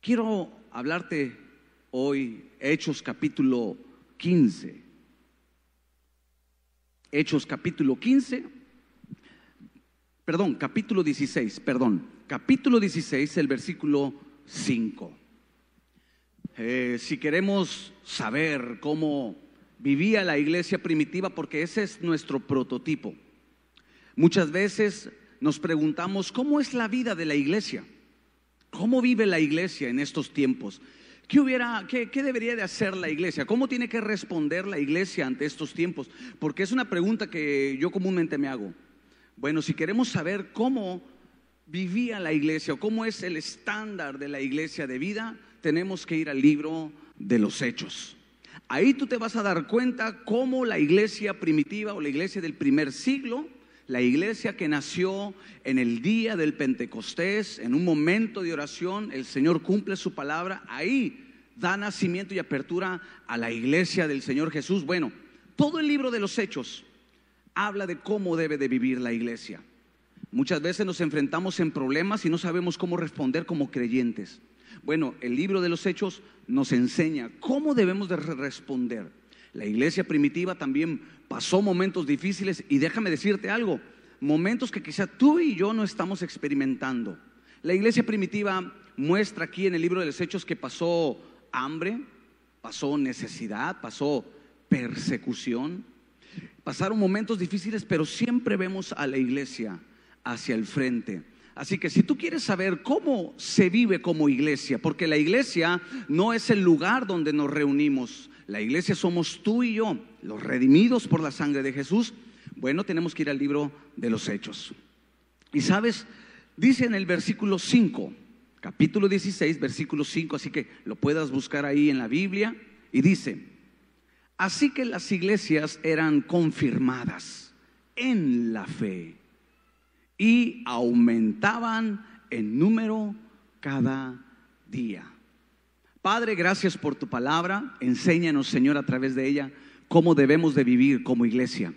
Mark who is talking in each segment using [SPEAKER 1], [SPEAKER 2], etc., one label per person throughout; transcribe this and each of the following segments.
[SPEAKER 1] Quiero hablarte hoy, Hechos capítulo 15. Hechos capítulo 15, perdón, capítulo 16, perdón, capítulo 16, el versículo 5. Eh, si queremos saber cómo vivía la iglesia primitiva, porque ese es nuestro prototipo, muchas veces nos preguntamos, ¿cómo es la vida de la iglesia? ¿Cómo vive la iglesia en estos tiempos? ¿Qué, hubiera, qué, debería de hacer la iglesia? ¿Cómo tiene que responder la iglesia ante estos tiempos? Porque es una pregunta que yo comúnmente me hago. Bueno, si queremos saber cómo vivía la iglesia o cómo es el estándar de la iglesia de vida, tenemos que ir al libro de los hechos. Ahí tú te vas a dar cuenta cómo la iglesia primitiva o la iglesia del primer siglo, la iglesia que nació en el día del Pentecostés, en un momento de oración, el Señor cumple su palabra, ahí da nacimiento y apertura a la iglesia del Señor Jesús. Bueno, todo el libro de los hechos habla de cómo debe de vivir la iglesia. Muchas veces nos enfrentamos en problemas y no sabemos cómo responder como creyentes. Bueno, el libro de los hechos nos enseña cómo debemos de responder. La iglesia primitiva también pasó momentos difíciles y déjame decirte algo, momentos que quizá tú y yo no estamos experimentando. La iglesia primitiva muestra aquí en el libro de los hechos que pasó hambre, pasó necesidad, pasó persecución, pasaron momentos difíciles, pero siempre vemos a la iglesia hacia el frente Así que si tú quieres saber cómo se vive como iglesia, porque la iglesia no es el lugar donde nos reunimos, la iglesia somos tú y yo, los redimidos por la sangre de Jesús, bueno, tenemos que ir al libro de los hechos. Y sabes, dice en el versículo 5, capítulo 16, versículo 5, así que lo puedas buscar ahí en la Biblia, y dice, así que las iglesias eran confirmadas en la fe y aumentaban en número cada día. Padre, gracias por tu palabra. Enséñanos, Señor, a través de ella, cómo debemos de vivir como iglesia,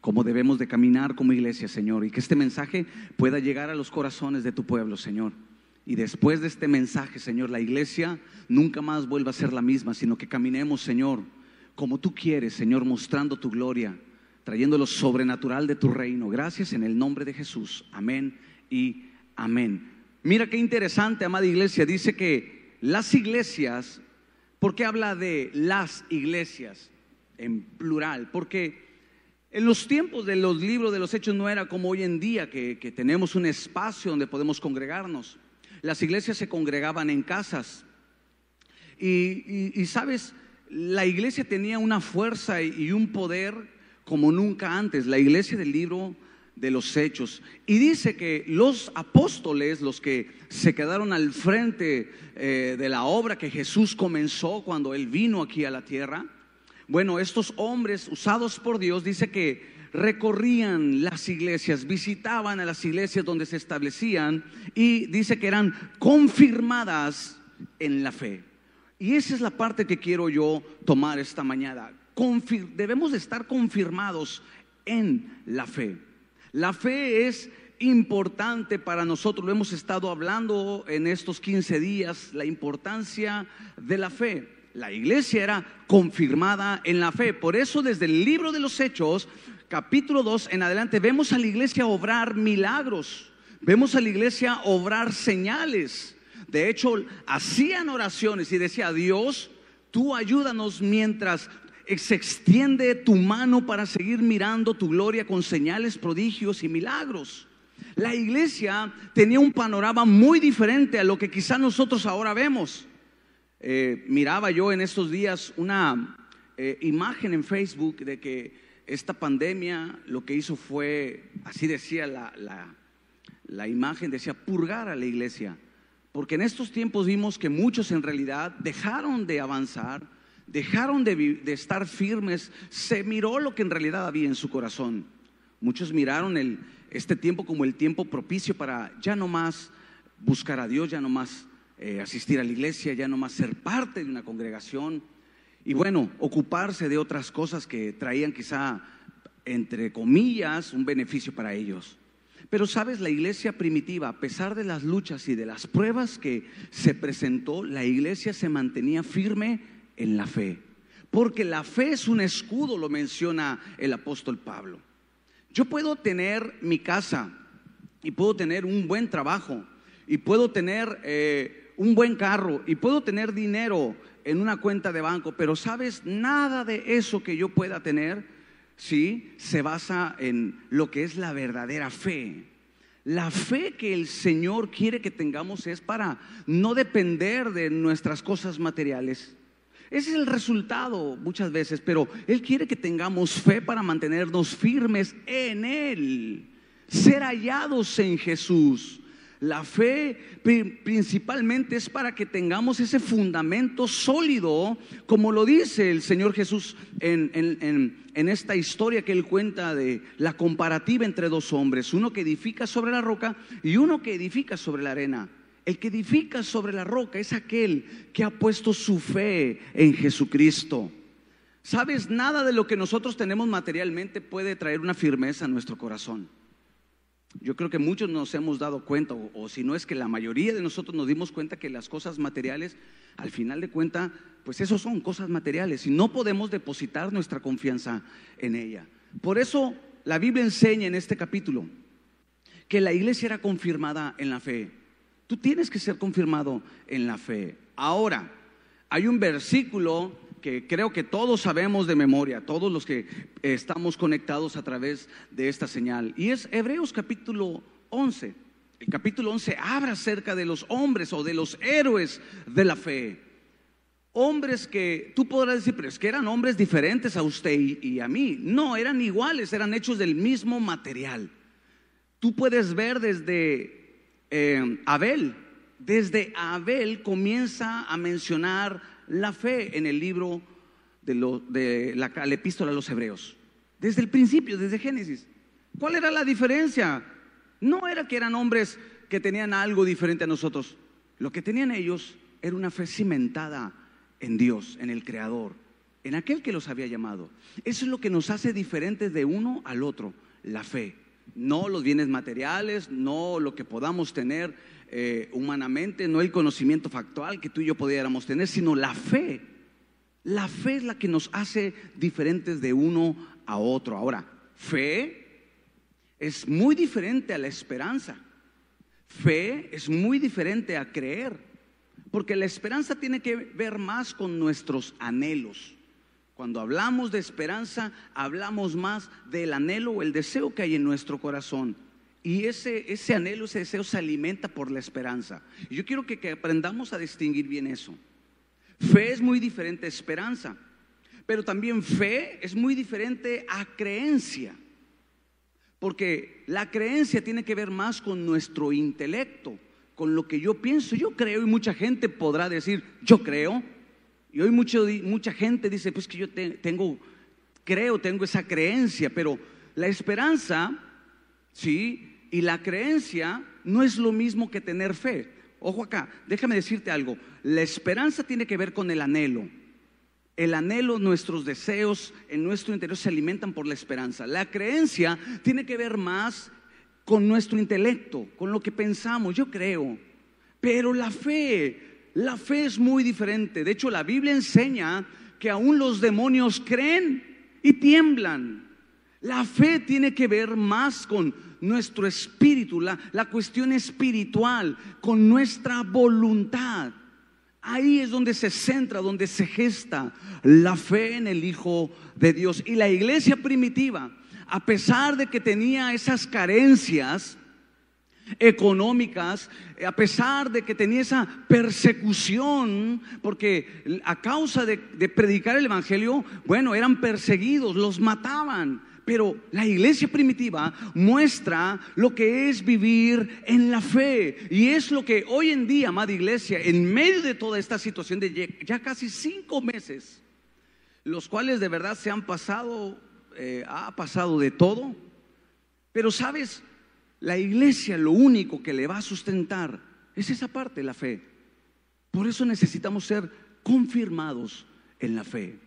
[SPEAKER 1] cómo debemos de caminar como iglesia, Señor, y que este mensaje pueda llegar a los corazones de tu pueblo, Señor. Y después de este mensaje, Señor, la iglesia nunca más vuelva a ser la misma, sino que caminemos, Señor, como tú quieres, Señor, mostrando tu gloria trayendo lo sobrenatural de tu reino. Gracias en el nombre de Jesús. Amén y amén. Mira qué interesante, amada iglesia. Dice que las iglesias, ¿por qué habla de las iglesias en plural? Porque en los tiempos de los libros de los hechos no era como hoy en día, que, tenemos un espacio donde podemos congregarnos. Las iglesias se congregaban en casas. Y, sabes, la iglesia tenía una fuerza y un poder como nunca antes, la iglesia del libro de los hechos. Y dice que los apóstoles, los que se quedaron al frente eh, de la obra que Jesús comenzó cuando Él vino aquí a la tierra, bueno, estos hombres usados por Dios, dice que recorrían las iglesias, visitaban a las iglesias donde se establecían y dice que eran confirmadas en la fe. Y esa es la parte que quiero yo tomar esta mañana debemos estar confirmados en la fe. La fe es importante para nosotros, lo hemos estado hablando en estos 15 días, la importancia de la fe. La iglesia era confirmada en la fe. Por eso desde el libro de los Hechos, capítulo 2 en adelante, vemos a la iglesia obrar milagros, vemos a la iglesia obrar señales. De hecho, hacían oraciones y decía, Dios, tú ayúdanos mientras se extiende tu mano para seguir mirando tu gloria con señales, prodigios y milagros. La iglesia tenía un panorama muy diferente a lo que quizá nosotros ahora vemos. Eh, miraba yo en estos días una eh, imagen en Facebook de que esta pandemia lo que hizo fue, así decía la, la, la imagen, decía purgar a la iglesia. Porque en estos tiempos vimos que muchos en realidad dejaron de avanzar, dejaron de, estar firmes, se miró lo que en realidad había en su corazón. Muchos miraron el, este tiempo como el tiempo propicio para ya no más buscar a Dios, ya no más eh, asistir a la iglesia, ya no más ser parte de una congregación y bueno, ocuparse de otras cosas que traían quizá, entre comillas, un beneficio para ellos. Pero sabes, la iglesia primitiva, a pesar de las luchas y de las pruebas que se presentó, la iglesia se mantenía firme en la fe. Porque la fe es un escudo, lo menciona el apóstol Pablo. Yo puedo tener mi casa y puedo tener un buen trabajo y puedo tener eh, un buen carro y puedo tener dinero en una cuenta de banco, pero sabes, nada de eso que yo pueda tener ¿sí? Se basa en lo que es la verdadera fe. La fe que el Señor quiere que tengamos es para no depender de nuestras cosas materiales. Ese es el resultado muchas veces, pero Él quiere que tengamos fe para mantenernos firmes en Él, ser hallados en Jesús. La fe principalmente es para que tengamos ese fundamento sólido, como lo dice el Señor Jesús en, esta historia que él cuenta de la comparativa entre dos hombres, uno que edifica sobre la roca y uno que edifica sobre la arena. El que edifica sobre la roca es aquel que ha puesto su fe en Jesucristo. Sabes, nada de lo que nosotros tenemos materialmente puede traer una firmeza a nuestro corazón. Yo creo que muchos nos hemos dado cuenta, o, si no es que la mayoría de nosotros nos dimos cuenta que las cosas materiales, al final de cuenta, pues eso son cosas materiales y no podemos depositar nuestra confianza en ella. Por eso la Biblia enseña en este capítulo que la iglesia era confirmada en la fe. Tú tienes que ser confirmado en la fe. Ahora, hay un versículo que creo que todos sabemos de memoria, todos los que estamos conectados a través de esta señal. Y es Hebreos capítulo 11. El capítulo 11 habla acerca de los hombres o de los héroes de la fe. Hombres que tú podrás decir, pero es que eran hombres diferentes a usted y, a mí. No, eran iguales, eran hechos del mismo material. Tú puedes ver desde eh, Abel, desde Abel comienza a mencionar la fe en el libro de, la, epístola a los hebreos. Desde el principio, desde Génesis. ¿Cuál era la diferencia? No era que eran hombres que tenían algo diferente a nosotros. Lo que tenían ellos era una fe cimentada en Dios, en el Creador, en aquel que los había llamado. Eso es lo que nos hace diferentes de uno al otro, la fe. No los bienes materiales, no lo que podamos tener eh, humanamente, no el conocimiento factual que tú y yo pudiéramos tener, sino la fe. La fe es la que nos hace diferentes de uno a otro. Ahora, fe es muy diferente a la esperanza. Fe es muy diferente a creer, porque la esperanza tiene que ver más con nuestros anhelos. Cuando hablamos de esperanza, hablamos más del anhelo o el deseo que hay en nuestro corazón. Y ese, ese anhelo, ese deseo se alimenta por la esperanza. Y yo quiero que, que aprendamos a distinguir bien eso. Fe es muy diferente a esperanza, pero también fe es muy diferente a creencia. Porque la creencia tiene que ver más con nuestro intelecto, con lo que yo pienso. Yo creo y mucha gente podrá decir, yo creo. Y hoy mucho, mucha gente dice, pues que yo tengo, creo, tengo esa creencia, pero la esperanza, sí, y la creencia no es lo mismo que tener fe. Ojo acá, déjame decirte algo. La esperanza tiene que ver con el anhelo. El anhelo, nuestros deseos en nuestro interior se alimentan por la esperanza. La creencia tiene que ver más con nuestro intelecto, con lo que pensamos. Yo creo. Pero la fe, la fe es muy diferente. De hecho, la Biblia enseña que aún los demonios creen y tiemblan. La fe tiene que ver más con nuestro espíritu, la, la cuestión espiritual, con nuestra voluntad. Ahí es donde se centra, donde se gesta la fe en el Hijo de Dios. Y la iglesia primitiva, a pesar de que tenía esas carencias económicas, a pesar de que tenía esa persecución, porque a causa de, de predicar el Evangelio, bueno, eran perseguidos, los mataban. Pero la iglesia primitiva muestra lo que es vivir en la fe. Y es lo que hoy en día, amada iglesia, en medio de toda esta situación de ya casi cinco meses, los cuales de verdad se han pasado, eh, ha pasado de todo. Pero sabes, la iglesia lo único que le va a sustentar es esa parte, la fe. Por eso necesitamos ser confirmados en la fe.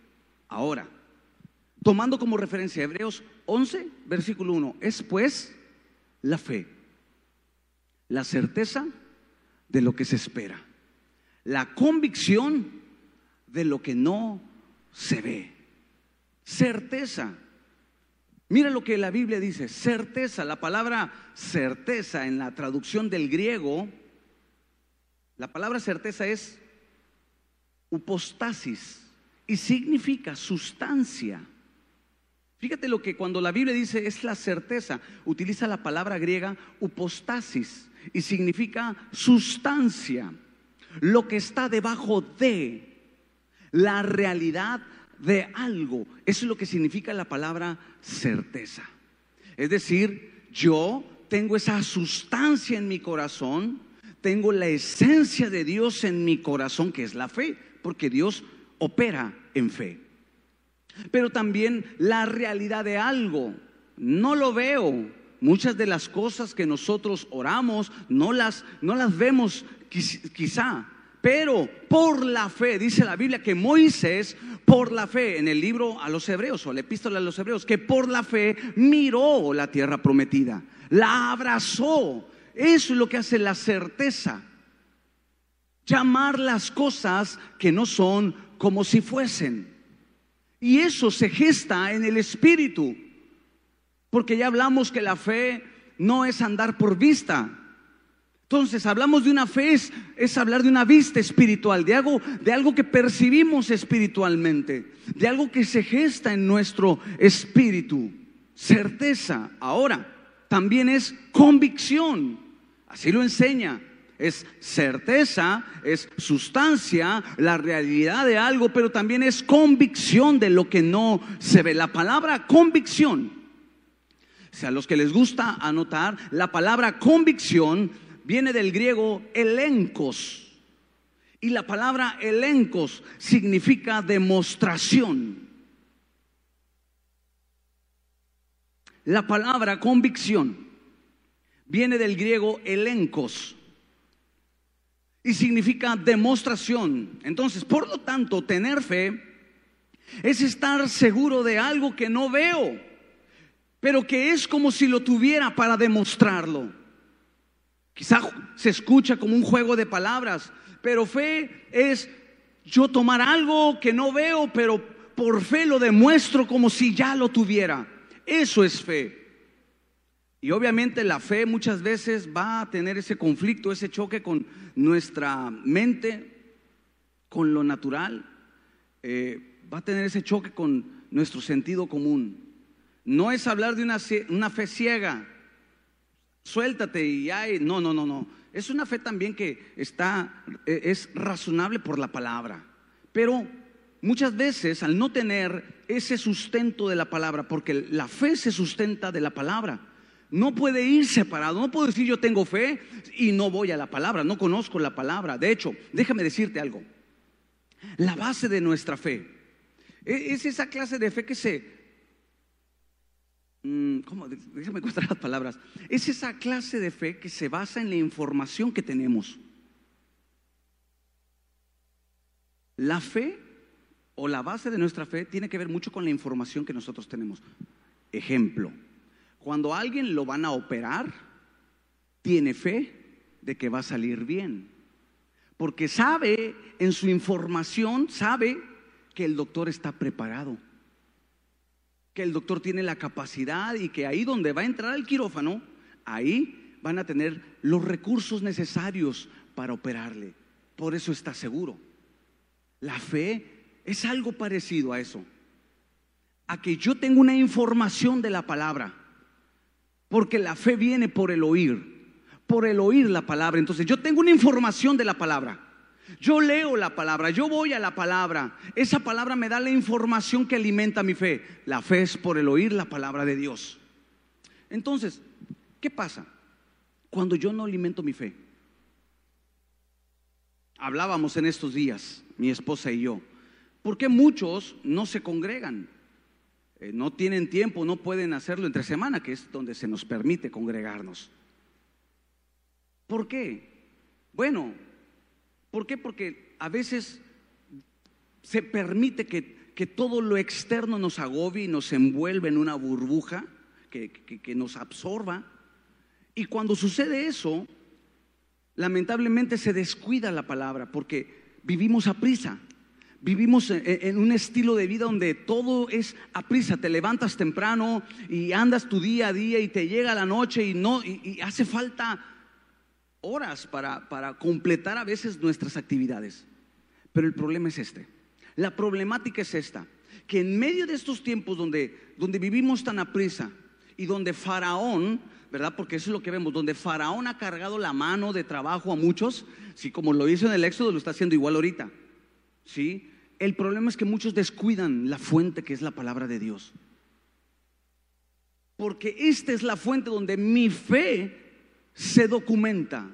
[SPEAKER 1] Ahora, tomando como referencia Hebreos 11, versículo 1, es pues la fe? La certeza de lo que se espera. La convicción de lo que no se ve. Certeza. Mira lo que la Biblia dice, certeza. La palabra certeza en la traducción del griego, la palabra certeza es upostasis y significa sustancia. Fíjate lo que cuando la Biblia dice es la certeza, utiliza la palabra griega upostasis y significa sustancia, lo que está debajo de la realidad de algo. Eso es lo que significa la palabra certeza. Es decir, yo tengo esa sustancia en mi corazón, tengo la esencia de Dios en mi corazón, que es la fe, porque Dios opera en fe. Pero también la realidad de algo, no lo veo. Muchas de las cosas que nosotros oramos no las, no las vemos quizá, pero por la fe, dice la Biblia que Moisés, por la fe, en el libro a los hebreos o la epístola a los hebreos, que por la fe miró la tierra prometida, la abrazó. Eso es lo que hace la certeza. Llamar las cosas que no son como si fuesen. Y eso se gesta en el espíritu. Porque ya hablamos que la fe no es andar por vista, entonces, hablamos de una fe, es, hablar de una vista espiritual, de algo, de algo que percibimos espiritualmente, de algo que se gesta en nuestro espíritu. Certeza. Ahora, también es convicción. Así lo enseña. Es certeza, es sustancia, la realidad de algo, pero también es convicción de lo que no se ve. La palabra convicción, o sea, a los que les gusta anotar, la palabra convicción viene del griego elencos. Y la palabra elencos significa demostración. La palabra convicción viene del griego elencos y significa demostración. Entonces, por lo tanto, tener fe es estar seguro de algo que no veo, pero que es como si lo tuviera para demostrarlo. Quizá se escucha como un juego de palabras, pero fe es yo tomar algo que no veo, pero por fe lo demuestro como si ya lo tuviera. Eso es fe. Y obviamente la fe muchas veces va a tener ese conflicto, ese choque con nuestra mente, con lo natural, eh, va a tener ese choque con nuestro sentido común. No es hablar de una, una fe ciega, suéltate y hay, no, no, no, no. Es una fe también que está, e, es razonable por la palabra. Pero muchas veces al no tener ese sustento de la palabra, porque la fe se sustenta de la palabra, no puede ir separado. No puedo decir yo tengo fe y no voy a la palabra, no conozco la palabra. De hecho, déjame decirte algo. La base de nuestra fe e, es esa clase de fe que se ¿cómo? Déjame encontrar las palabras. Es esa clase de fe que se basa en la información que tenemos. La fe o la base de nuestra fe tiene que ver mucho con la información que nosotros tenemos. Ejemplo, cuando alguien lo van a operar, tiene fe de que va a salir bien. Porque sabe en su información, sabe que el doctor está preparado que el doctor tiene la capacidad y que ahí donde va a entrar el quirófano, ahí van a tener los recursos necesarios para operarle. Por eso está seguro. La fe es algo parecido a eso. A que yo tengo una información de la palabra. Porque la fe viene por el oír. Por el oír la palabra. Entonces yo tengo una información de la palabra. Yo leo la palabra, yo voy a la palabra. Esa palabra me da la información que alimenta mi fe. La fe es por el oír la palabra de Dios. Entonces, ¿qué pasa cuando yo no alimento mi fe? Hablábamos en estos días, mi esposa y yo, ¿por qué muchos no se congregan? Eh, no tienen tiempo, no pueden hacerlo entre semana, que es donde se nos permite congregarnos. ¿Por qué? Bueno, ¿Por qué? Porque a veces se permite que, todo lo externo nos agobie y nos envuelve en una burbuja que, nos absorba. Y cuando sucede eso, lamentablemente se descuida la palabra porque vivimos a prisa. Vivimos en un estilo de vida donde todo es a prisa. Te levantas temprano y andas tu día a día y te llega la noche y no y, hace falta horas para, para completar a veces nuestras actividades. Pero el problema es este. La problemática es esta, que en medio de estos tiempos donde, donde vivimos tan a prisa y donde Faraón ¿verdad? Porque eso es lo que vemos, donde Faraón ha cargado la mano de trabajo a muchos, sí, como lo hizo en el Éxodo, lo está haciendo igual ahorita, ¿sí? El problema es que muchos descuidan la fuente que es la palabra de Dios. Porque esta es la fuente donde mi fe se documenta.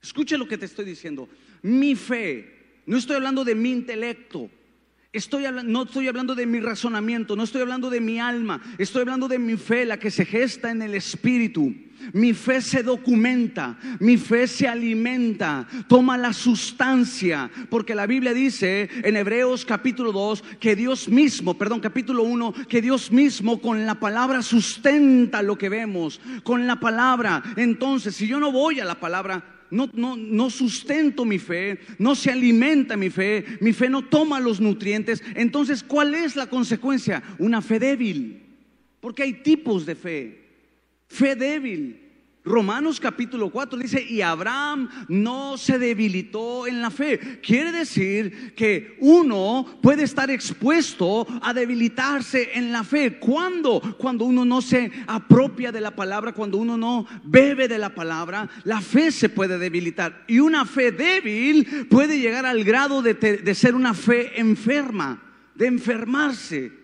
[SPEAKER 1] Escucha lo que te estoy diciendo. Mi fe, no estoy hablando de mi intelecto, Estoy no estoy hablando de mi razonamiento, no estoy hablando de mi alma, estoy hablando de mi fe, la que se gesta en el espíritu. Mi fe se documenta, mi fe se alimenta, toma la sustancia, porque la Biblia dice en Hebreos capítulo 2 que Dios mismo, perdón, capítulo 1, que Dios mismo con la palabra sustenta lo que vemos, con la palabra. Entonces, si yo no voy a la palabra, no, no, no sustento mi fe, no se alimenta mi fe, mi fe no toma los nutrientes. Entonces, ¿cuál es la consecuencia? Una fe débil. Porque hay tipos de fe. Fe débil Romanos capítulo 4 dice, y Abraham no se debilitó en la fe. Quiere decir que uno puede estar expuesto a debilitarse en la fe. ¿Cuándo? Cuando uno no se apropia de la palabra, cuando uno no bebe de la palabra, la fe se puede debilitar. Y una fe débil puede llegar al grado de, de ser una fe enferma, de enfermarse.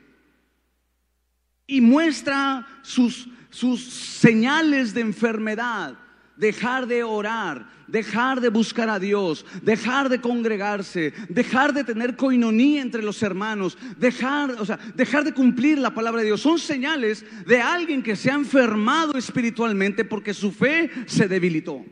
[SPEAKER 1] Y muestra sus sus señales de enfermedad, dejar de orar, dejar de buscar a Dios, dejar de congregarse, dejar de tener coinonía entre los hermanos, dejar, o sea, dejar de cumplir la palabra de Dios. Son señales de alguien que se ha enfermado espiritualmente porque su fe se debilitó.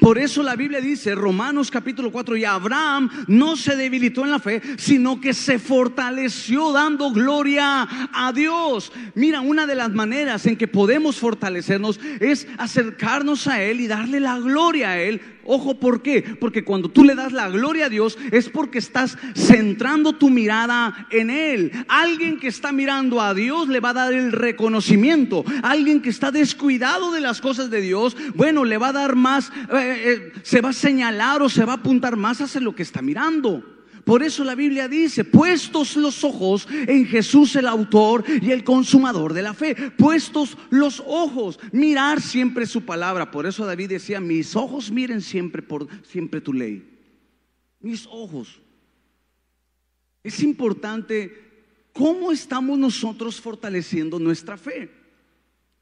[SPEAKER 1] Por eso la Biblia dice, Romanos capítulo 4, y Abraham no se debilitó en la fe, sino que se fortaleció dando gloria a Dios. Mira, una de las maneras en que podemos fortalecernos es acercarnos a Él y darle la gloria a Él Ojo, ¿por qué? Porque cuando tú le das la gloria a Dios es porque estás centrando tu mirada en Él. Alguien que está mirando a Dios le va a dar el reconocimiento. Alguien que está descuidado de las cosas de Dios, bueno, le va a dar más, eh, eh, se va a señalar o se va a apuntar más hacia lo que está mirando. Por eso la Biblia dice, puestos los ojos en Jesús el autor y el consumador de la fe. Puestos los ojos, mirar siempre su palabra. Por eso David decía, mis ojos miren siempre por siempre tu ley. Mis ojos. Es importante cómo estamos nosotros fortaleciendo nuestra fe.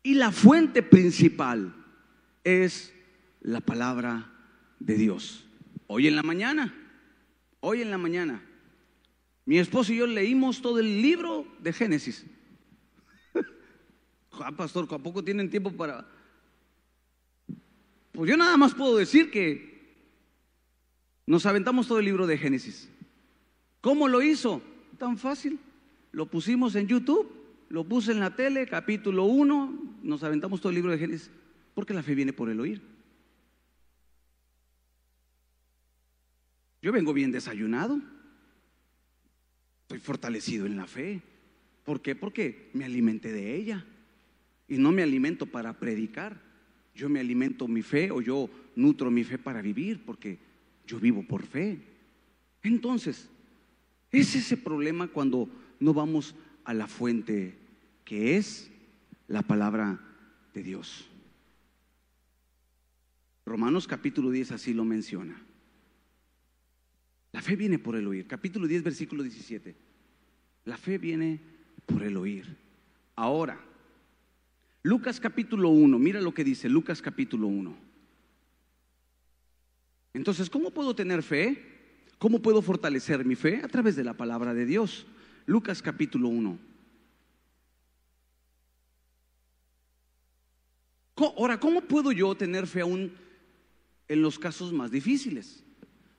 [SPEAKER 1] Y la fuente principal es la palabra de Dios. Hoy en la mañana hoy en la mañana, mi esposo y yo leímos todo el libro de Génesis. ah, pastor, ¿a poco tienen tiempo para...? Pues yo nada más puedo decir que nos aventamos todo el libro de Génesis. ¿Cómo lo hizo? Tan fácil. Lo pusimos en YouTube, lo puse en la tele, capítulo 1, nos aventamos todo el libro de Génesis, porque la fe viene por el oír. Yo vengo bien desayunado. Estoy fortalecido en la fe. ¿Por qué? Porque me alimenté de ella. Y no me alimento para predicar. Yo me alimento mi fe o yo nutro mi fe para vivir porque yo vivo por fe. Entonces, es ese problema cuando no vamos a la fuente que es la palabra de Dios. Romanos capítulo 10 así lo menciona. La fe viene por el oír. Capítulo 10, versículo 17. La fe viene por el oír. Ahora, Lucas capítulo 1, mira lo que dice Lucas capítulo 1. Entonces, ¿cómo puedo tener fe? ¿Cómo puedo fortalecer mi fe? A través de la palabra de Dios. Lucas capítulo 1. Ahora, ¿cómo puedo yo tener fe aún en los casos más difíciles?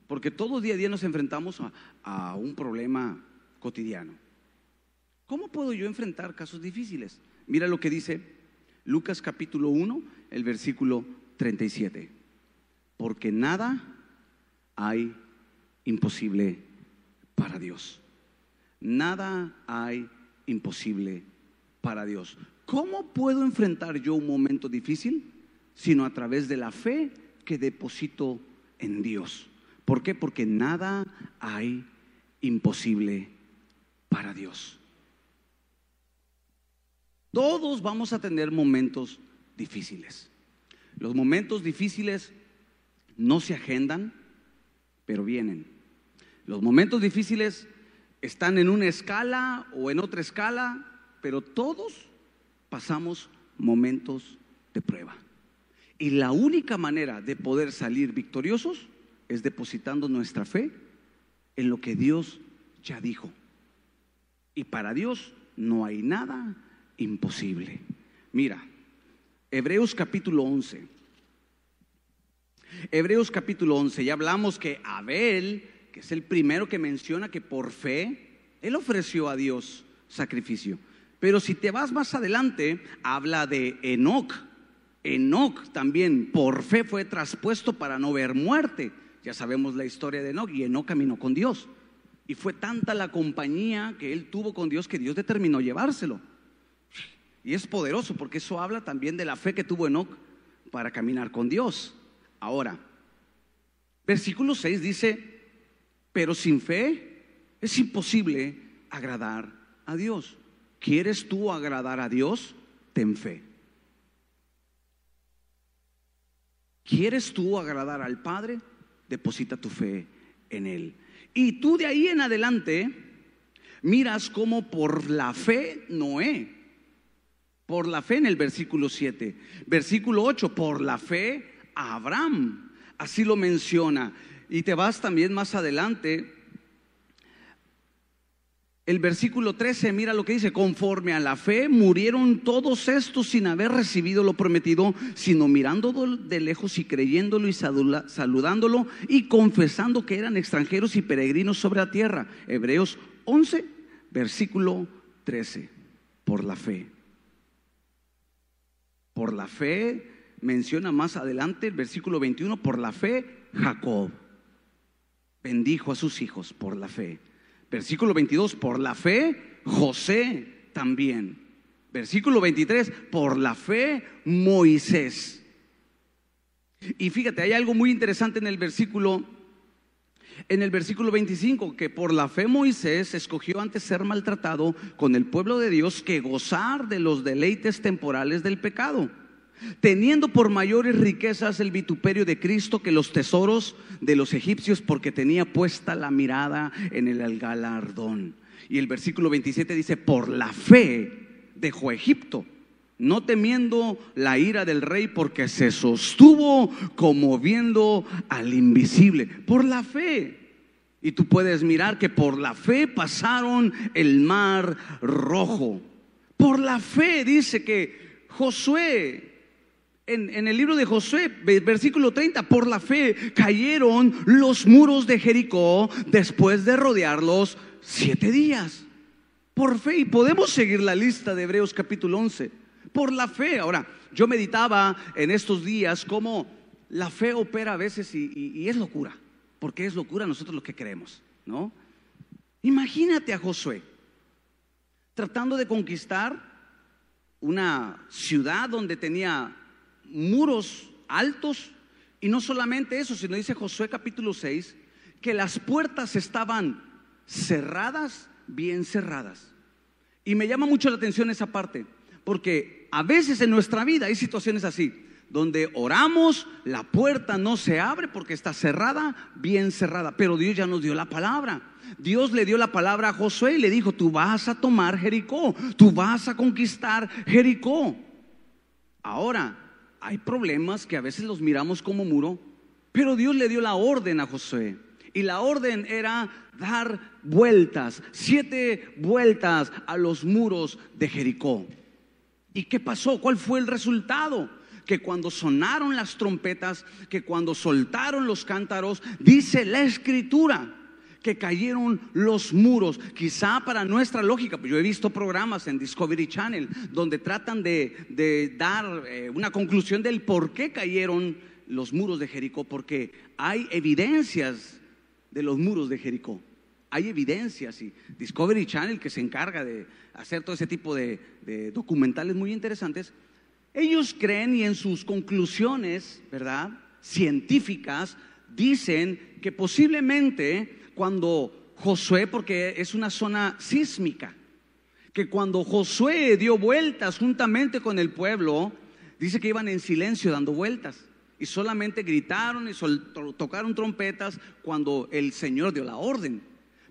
[SPEAKER 1] Porque todo día a día nos enfrentamos a, un problema cotidiano. ¿Cómo puedo yo enfrentar casos difíciles? Mira lo que dice Lucas capítulo 1, el versículo 37. Porque nada hay imposible para Dios. Nada hay imposible para Dios. ¿Cómo puedo enfrentar yo un momento difícil? Sino a través de la fe que deposito en Dios. ¿Por qué? Porque nada hay imposible para Dios. Todos vamos a tener momentos difíciles. Los momentos difíciles no se agendan, pero vienen. Los momentos difíciles están en una escala o en otra escala, pero todos pasamos momentos de prueba. Y la única manera de poder salir victoriosos es depositando nuestra fe en lo que Dios ya dijo. Y para Dios no hay nada imposible. Mira, Hebreos capítulo 11. Hebreos capítulo 11, ya hablamos que Abel, que es el primero que menciona que por fe, él ofreció a Dios sacrificio. Pero si te vas más adelante, habla de Enoch. Enoch también por fe fue traspuesto para no ver muerte. Ya sabemos la historia de Enoch y Enoch caminó con Dios. Y fue tanta la compañía que él tuvo con Dios que Dios determinó llevárselo. Y es poderoso porque eso habla también de la fe que tuvo Enoch para caminar con Dios. Ahora, versículo 6 dice, pero sin fe es imposible agradar a Dios. ¿Quieres tú agradar a Dios? Ten fe. ¿Quieres tú agradar al Padre? Deposita tu fe en Él. Y tú de ahí en adelante miras como por la fe Noé, por la fe en el versículo 7, versículo 8, por la fe Abraham, así lo menciona. Y te vas también más adelante el versículo 13, mira lo que dice, conforme a la fe murieron todos estos sin haber recibido lo prometido, sino mirando de lejos y creyéndolo y saludándolo y confesando que eran extranjeros y peregrinos sobre la tierra. Hebreos 11, versículo 13, por la fe. Por la fe, menciona más adelante el versículo 21, por la fe, Jacob bendijo a sus hijos por la fe. Versículo 22, por la fe, José también. Versículo 23, por la fe, Moisés. Y fíjate, hay algo muy interesante en el versículo en el versículo 25, que por la fe Moisés escogió antes ser maltratado con el pueblo de Dios que gozar de los deleites temporales del pecado teniendo por mayores riquezas el vituperio de Cristo que los tesoros de los egipcios, porque tenía puesta la mirada en el galardón. Y el versículo 27 dice, por la fe dejó Egipto, no temiendo la ira del rey, porque se sostuvo como viendo al invisible, por la fe. Y tú puedes mirar que por la fe pasaron el mar rojo. Por la fe dice que Josué en, el libro de Josué, versículo 30, por la fe cayeron los muros de Jericó después de rodearlos siete días. Por fe, y podemos seguir la lista de Hebreos capítulo 11. Por la fe. Ahora, yo meditaba en estos días cómo la fe opera a veces y, y es locura. Porque es locura nosotros lo que creemos, ¿no? Imagínate a Josué tratando de conquistar una ciudad donde tenía muros altos. Y no solamente eso, sino dice Josué capítulo 6, que las puertas estaban cerradas, bien cerradas. Y me llama mucho la atención esa parte, porque a veces en nuestra vida hay situaciones así, donde oramos, la puerta no se abre porque está cerrada, bien cerrada, pero Dios ya nos dio la palabra. Dios le dio la palabra a Josué y le dijo, tú vas a tomar Jericó, tú vas a conquistar Jericó. Ahora, hay problemas que a veces los miramos como muro, pero Dios le dio la orden a Josué. Y la orden era dar vueltas, siete vueltas a los muros de Jericó. ¿Y qué pasó? ¿Cuál fue el resultado? Que cuando sonaron las trompetas, que cuando soltaron los cántaros, dice la escritura que cayeron los muros. Quizá para nuestra lógica, pues yo he visto programas en Discovery Channel donde tratan de, dar eh, una conclusión del por qué cayeron los muros de Jericó, porque hay evidencias de los muros de Jericó. Hay evidencias y Discovery Channel que se encarga de hacer todo ese tipo de, de documentales muy interesantes, ellos creen y en sus conclusiones, ¿verdad? Científicas, dicen que posiblemente cuando Josué, porque es una zona sísmica, que cuando Josué dio vueltas juntamente con el pueblo, dice que iban en silencio dando vueltas y solamente gritaron y tocaron trompetas cuando el Señor dio la orden.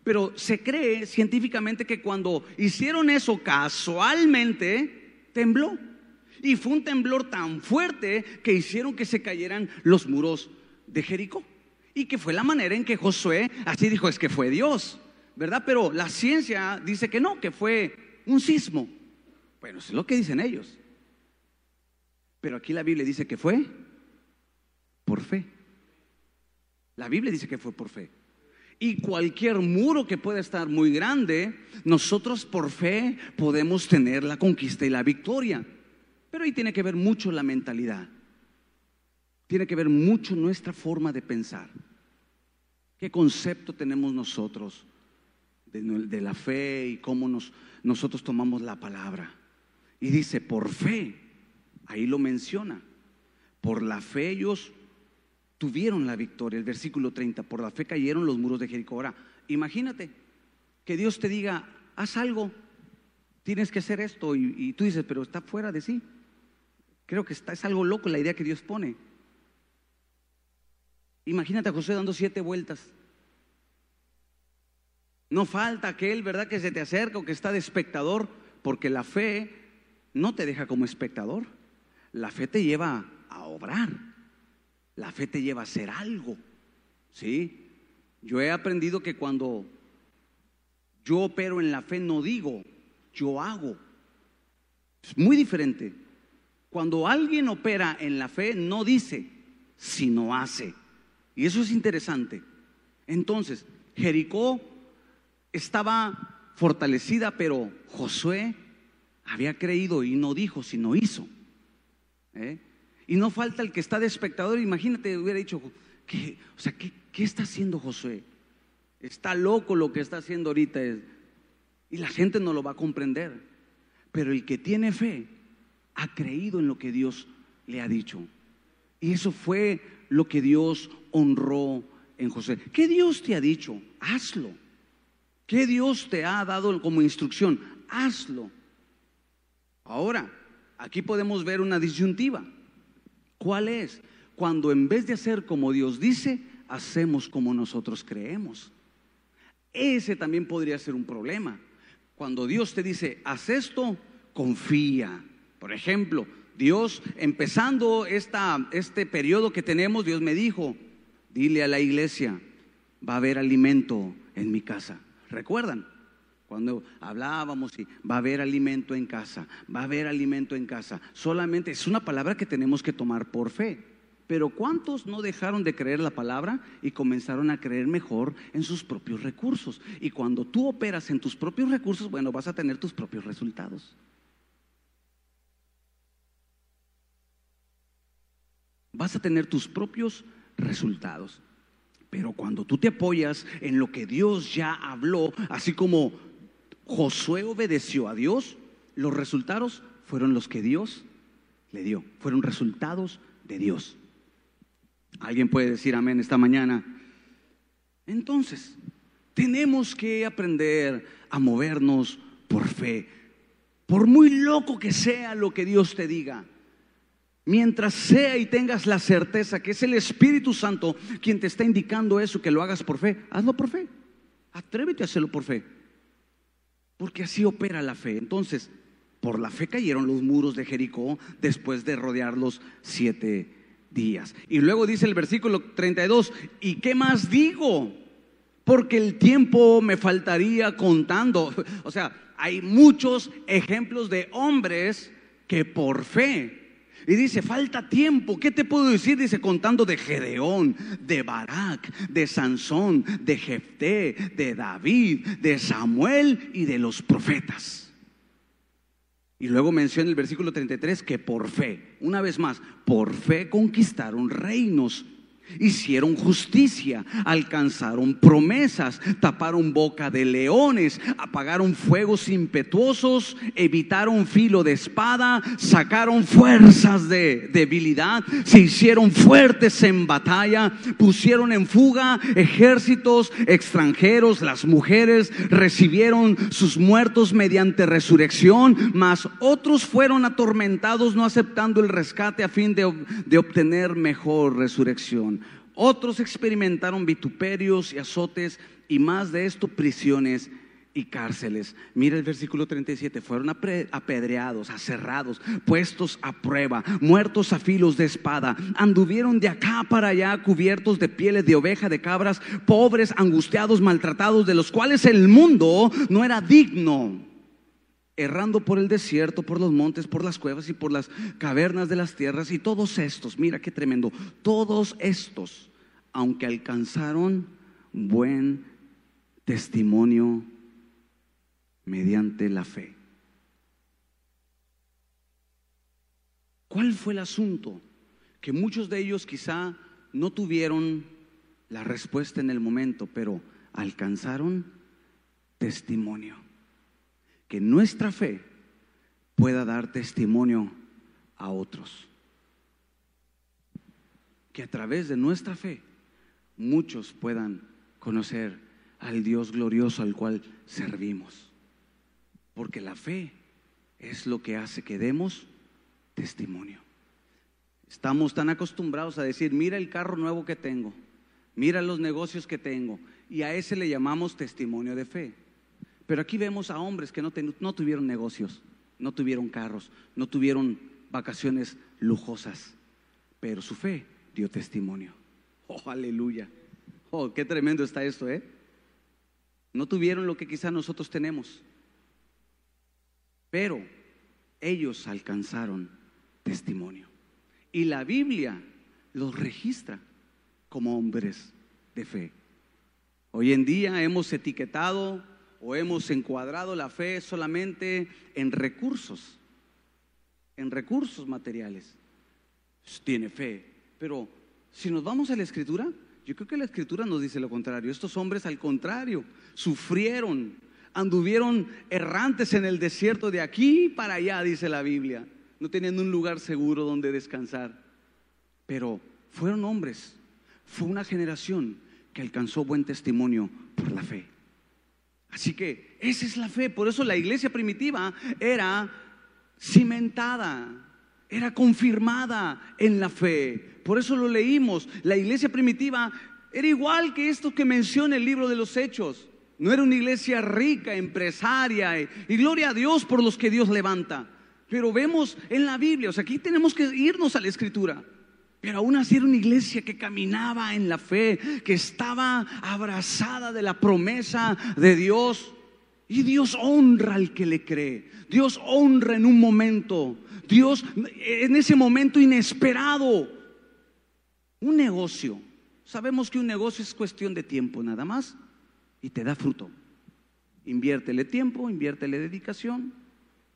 [SPEAKER 1] Pero se cree científicamente que cuando hicieron eso casualmente, tembló. Y fue un temblor tan fuerte que hicieron que se cayeran los muros de Jericó. Y que fue la manera en que Josué así dijo, es que fue Dios, ¿verdad? Pero la ciencia dice que no, que fue un sismo. Bueno, es lo que dicen ellos. Pero aquí la Biblia dice que fue por fe. La Biblia dice que fue por fe. Y cualquier muro que pueda estar muy grande, nosotros por fe podemos tener la conquista y la victoria. Pero ahí tiene que ver mucho la mentalidad. Tiene que ver mucho nuestra forma de pensar. ¿Qué concepto tenemos nosotros de, la fe y cómo nos, nosotros tomamos la palabra? Y dice, por fe, ahí lo menciona, por la fe ellos tuvieron la victoria. El versículo 30, por la fe cayeron los muros de Jericó. Ahora, imagínate que Dios te diga, haz algo, tienes que hacer esto, y, tú dices, pero está fuera de sí. Creo que es algo loco la idea que Dios pone. Imagínate a José dando siete vueltas. No falta aquel, ¿verdad?, que se te acerca o que está de espectador, porque la fe no te deja como espectador. La fe te lleva a obrar. La fe te lleva a hacer algo. ¿Sí? Yo he aprendido que cuando yo opero en la fe no digo, yo hago. Es muy diferente. Cuando alguien opera en la fe, no dice, sino hace. Y eso es interesante. Entonces, Jericó estaba fortalecida, pero Josué había creído y no dijo, sino hizo. ¿Eh? Y no falta el que está de espectador. Imagínate, hubiera dicho, ¿qué, o sea, ¿qué, ¿qué, está haciendo Josué? Está loco lo que está haciendo ahorita. Y la gente no lo va a comprender. Pero el que tiene fe ha creído en lo que Dios le ha dicho. Y eso fue lo que Dios honró en José. ¿Qué Dios te ha dicho? Hazlo. ¿Qué Dios te ha dado como instrucción? Hazlo. Ahora, aquí podemos ver una disyuntiva. ¿Cuál es? Cuando en vez de hacer como Dios dice, hacemos como nosotros creemos. Ese también podría ser un problema. Cuando Dios te dice, haz esto, confía. Por ejemplo, Dios, empezando esta, este periodo que tenemos, Dios me dijo, dile a la iglesia, va a haber alimento en mi casa. ¿Recuerdan? Cuando hablábamos y va a haber alimento en casa, va a haber alimento en casa. Solamente es una palabra que tenemos que tomar por fe. Pero ¿cuántos no dejaron de creer la palabra y comenzaron a creer mejor en sus propios recursos? Y cuando tú operas en tus propios recursos, bueno, vas a tener tus propios resultados. Vas a tener tus propios resultados. Pero cuando tú te apoyas en lo que Dios ya habló, así como Josué obedeció a Dios, los resultados fueron los que Dios le dio, fueron resultados de Dios. ¿Alguien puede decir amén esta mañana? Entonces, tenemos que aprender a movernos por fe, por muy loco que sea lo que Dios te diga. Mientras sea y tengas la certeza que es el Espíritu Santo quien te está indicando eso, que lo hagas por fe, hazlo por fe. Atrévete a hacerlo por fe. Porque así opera la fe. Entonces, por la fe cayeron los muros de Jericó después de rodearlos siete días. Y luego dice el versículo 32, ¿y qué más digo? Porque el tiempo me faltaría contando. O sea, hay muchos ejemplos de hombres que por fe Y dice, falta tiempo. ¿Qué te puedo decir? Dice, contando de Gedeón, de Barak, de Sansón, de Jefté, de David, de Samuel y de los profetas. Y luego menciona el versículo 33 que por fe, una vez más, por fe conquistaron reinos Hicieron justicia, alcanzaron promesas, taparon boca de leones, apagaron fuegos impetuosos, evitaron filo de espada, sacaron fuerzas de debilidad, se hicieron fuertes en batalla, pusieron en fuga ejércitos extranjeros, las mujeres recibieron sus muertos mediante resurrección, mas otros fueron atormentados no aceptando el rescate a fin de, de obtener mejor resurrección. Otros experimentaron vituperios y azotes y más de esto prisiones y cárceles. Mira el versículo 37, fueron apedreados, aserrados, puestos a prueba, muertos a filos de espada, anduvieron de acá para allá cubiertos de pieles de oveja, de cabras, pobres, angustiados, maltratados, de los cuales el mundo no era digno errando por el desierto, por los montes, por las cuevas y por las cavernas de las tierras. Y todos estos, mira qué tremendo, todos estos, aunque alcanzaron buen testimonio mediante la fe. ¿Cuál fue el asunto? Que muchos de ellos quizá no tuvieron la respuesta en el momento, pero alcanzaron testimonio que nuestra fe pueda dar testimonio a otros. Que a través de nuestra fe muchos puedan conocer al Dios glorioso al cual servimos. Porque la fe es lo que hace que demos testimonio. Estamos tan acostumbrados a decir, mira el carro nuevo que tengo, mira los negocios que tengo, y a ese le llamamos testimonio de fe. Pero aquí vemos a hombres que no, tuvieron negocios, no tuvieron carros, no tuvieron vacaciones lujosas, pero su fe dio testimonio. Oh, aleluya. Oh, qué tremendo está esto, ¿eh? No tuvieron lo que quizá nosotros tenemos, pero ellos alcanzaron testimonio. Y la Biblia los registra como hombres de fe. Hoy en día hemos etiquetado o hemos encuadrado la fe solamente en recursos, en recursos materiales. Pues, tiene fe, pero si nos vamos a la escritura, yo creo que la escritura nos dice lo contrario. Estos hombres al contrario, sufrieron, anduvieron errantes en el desierto de aquí para allá, dice la Biblia. No tenían un lugar seguro donde descansar. Pero fueron hombres, fue una generación que alcanzó buen testimonio por la fe. Así que esa es la fe. Por eso la iglesia primitiva era cimentada, era confirmada en la fe. Por eso lo leímos. La iglesia primitiva era igual que esto que menciona el libro de los Hechos. No era una iglesia rica, empresaria, y, gloria a Dios por los que Dios levanta. Pero vemos en la Biblia, o sea, aquí tenemos que irnos a la escritura. Pero aún así era una iglesia que caminaba en la fe, que estaba abrazada de la promesa de Dios. Y Dios honra al que le cree. Dios honra en un momento. Dios en ese momento inesperado. Un negocio. Sabemos que un negocio es cuestión de tiempo nada más y te da fruto. Inviértele tiempo, inviértele dedicación.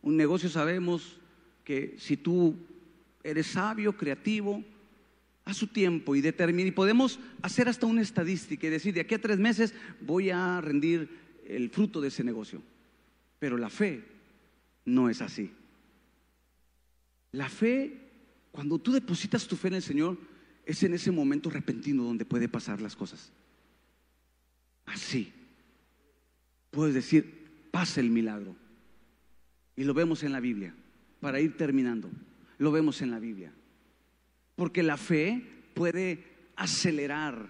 [SPEAKER 1] Un negocio sabemos que si tú eres sabio, creativo, a su tiempo y determina, y podemos hacer hasta una estadística y decir, de aquí a tres meses voy a rendir el fruto de ese negocio. Pero la fe no es así. La fe, cuando tú depositas tu fe en el Señor, es en ese momento repentino donde puede pasar las cosas. Así. Puedes decir, pasa el milagro. Y lo vemos en la Biblia. Para ir terminando, lo vemos en la Biblia. Porque la fe puede acelerar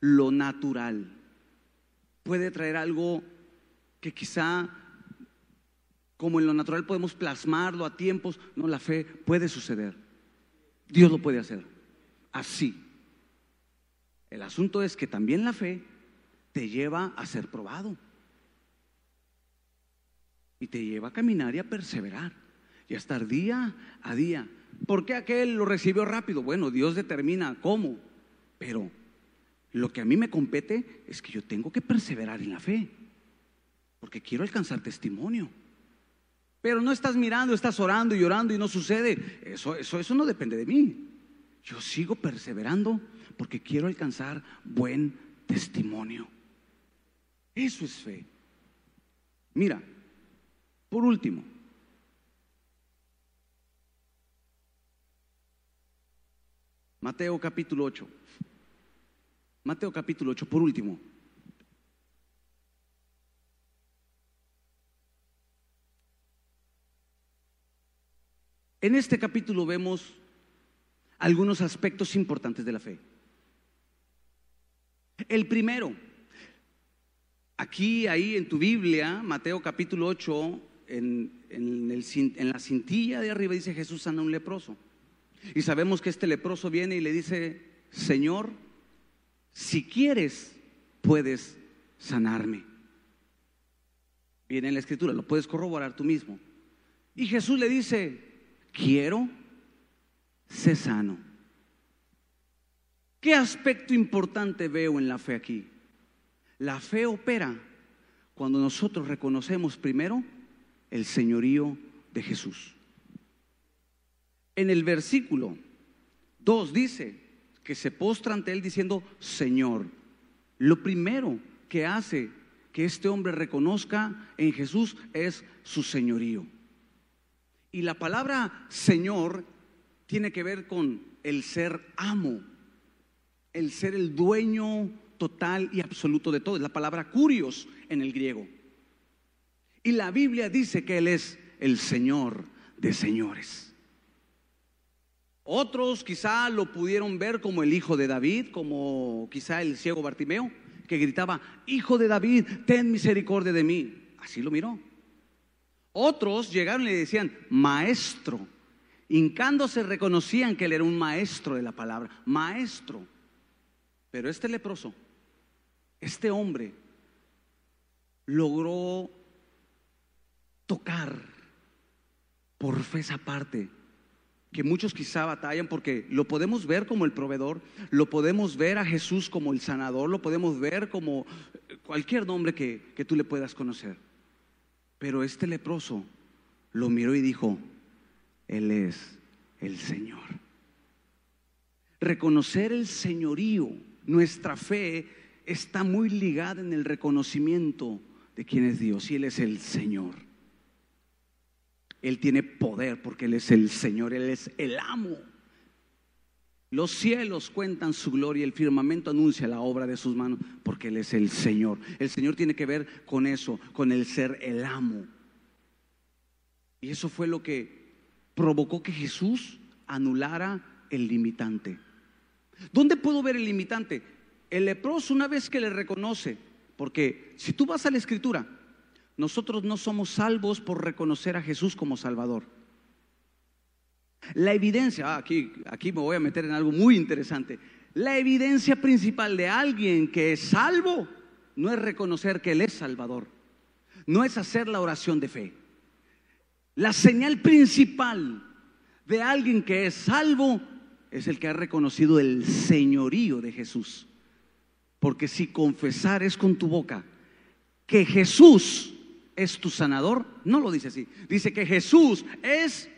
[SPEAKER 1] lo natural. Puede traer algo que quizá, como en lo natural podemos plasmarlo a tiempos, no, la fe puede suceder. Dios lo puede hacer. Así. El asunto es que también la fe te lleva a ser probado. Y te lleva a caminar y a perseverar. Y a estar día a día ¿Por qué aquel lo recibió rápido? Bueno, Dios determina cómo, pero lo que a mí me compete es que yo tengo que perseverar en la fe, porque quiero alcanzar testimonio. Pero no estás mirando, estás orando y orando y no sucede. Eso, eso, eso no depende de mí. Yo sigo perseverando porque quiero alcanzar buen testimonio. Eso es fe. Mira, por último, Mateo capítulo 8. Mateo capítulo 8, por último. En este capítulo vemos algunos aspectos importantes de la fe. El primero, aquí, ahí en tu Biblia, Mateo capítulo 8, en, en la cintilla de arriba dice Jesús sana un leproso. Y sabemos que este leproso viene y le dice, Señor, si quieres, puedes sanarme. Viene en la escritura, lo puedes corroborar tú mismo. Y Jesús le dice, quiero, sé sano. ¿Qué aspecto importante veo en la fe aquí? La fe opera cuando nosotros reconocemos primero el señorío de Jesús. En el versículo 2 dice que se postra ante él diciendo, Señor. Lo primero que hace que este hombre reconozca en Jesús es su señorío. Y la palabra Señor tiene que ver con el ser amo, el ser el dueño total y absoluto de todo. Es la palabra curios en el griego. Y la Biblia dice que Él es el Señor de señores. Otros quizá lo pudieron ver como el hijo de David, como quizá el ciego Bartimeo, que gritaba, Hijo de David, ten misericordia de mí. Así lo miró. Otros llegaron y le decían, Maestro. Hincándose reconocían que él era un maestro de la palabra, maestro. Pero este leproso, este hombre, logró tocar por fe esa parte que muchos quizá batallan porque lo podemos ver como el proveedor, lo podemos ver a Jesús como el sanador, lo podemos ver como cualquier nombre que, que tú le puedas conocer. Pero este leproso lo miró y dijo, Él es el Señor. Reconocer el señorío, nuestra fe está muy ligada en el reconocimiento de quién es Dios y Él es el Señor. Él tiene poder porque Él es el Señor, Él es el amo. Los cielos cuentan su gloria, el firmamento anuncia la obra de sus manos, porque Él es el Señor. El Señor tiene que ver con eso, con el ser el amo. Y eso fue lo que provocó que Jesús anulara el limitante. ¿Dónde puedo ver el limitante? El leproso una vez que le reconoce, porque si tú vas a la escritura, nosotros no somos salvos por reconocer a Jesús como Salvador. La evidencia, ah, aquí, aquí me voy a meter en algo muy interesante. La evidencia principal de alguien que es salvo no es reconocer que Él es Salvador, no es hacer la oración de fe. La señal principal de alguien que es salvo es el que ha reconocido el señorío de Jesús. Porque si confesar es con tu boca que Jesús es tu sanador, no lo dice así. Dice que Jesús es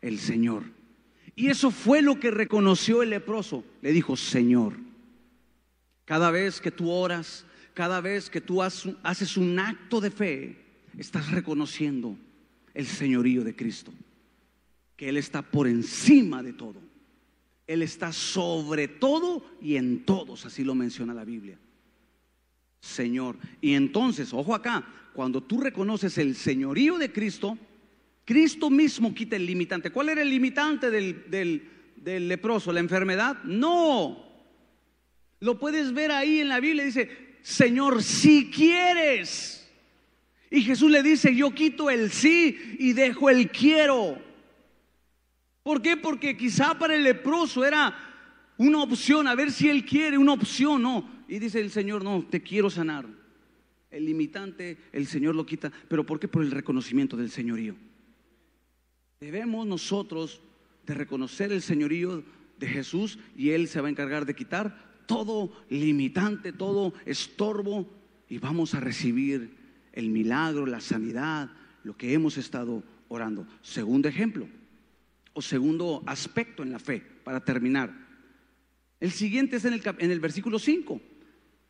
[SPEAKER 1] el Señor. Y eso fue lo que reconoció el leproso. Le dijo, Señor, cada vez que tú oras, cada vez que tú haces un acto de fe, estás reconociendo el señorío de Cristo. Que Él está por encima de todo. Él está sobre todo y en todos, así lo menciona la Biblia. Señor. Y entonces, ojo acá, cuando tú reconoces el señorío de Cristo, Cristo mismo quita el limitante. ¿Cuál era el limitante del, leproso? ¿La enfermedad? No. Lo puedes ver ahí en la Biblia. Dice, Señor, si quieres. Y Jesús le dice, yo quito el sí y dejo el quiero. ¿Por qué? Porque quizá para el leproso era una opción, a ver si él quiere, una opción, no. Y dice el Señor, no, te quiero sanar. El limitante, el Señor lo quita. ¿Pero por qué? Por el reconocimiento del señorío. Debemos nosotros de reconocer el señorío de Jesús y Él se va a encargar de quitar todo limitante, todo estorbo y vamos a recibir el milagro, la sanidad, lo que hemos estado orando. Segundo ejemplo o segundo aspecto en la fe, para terminar. El siguiente es en el, en el versículo 5.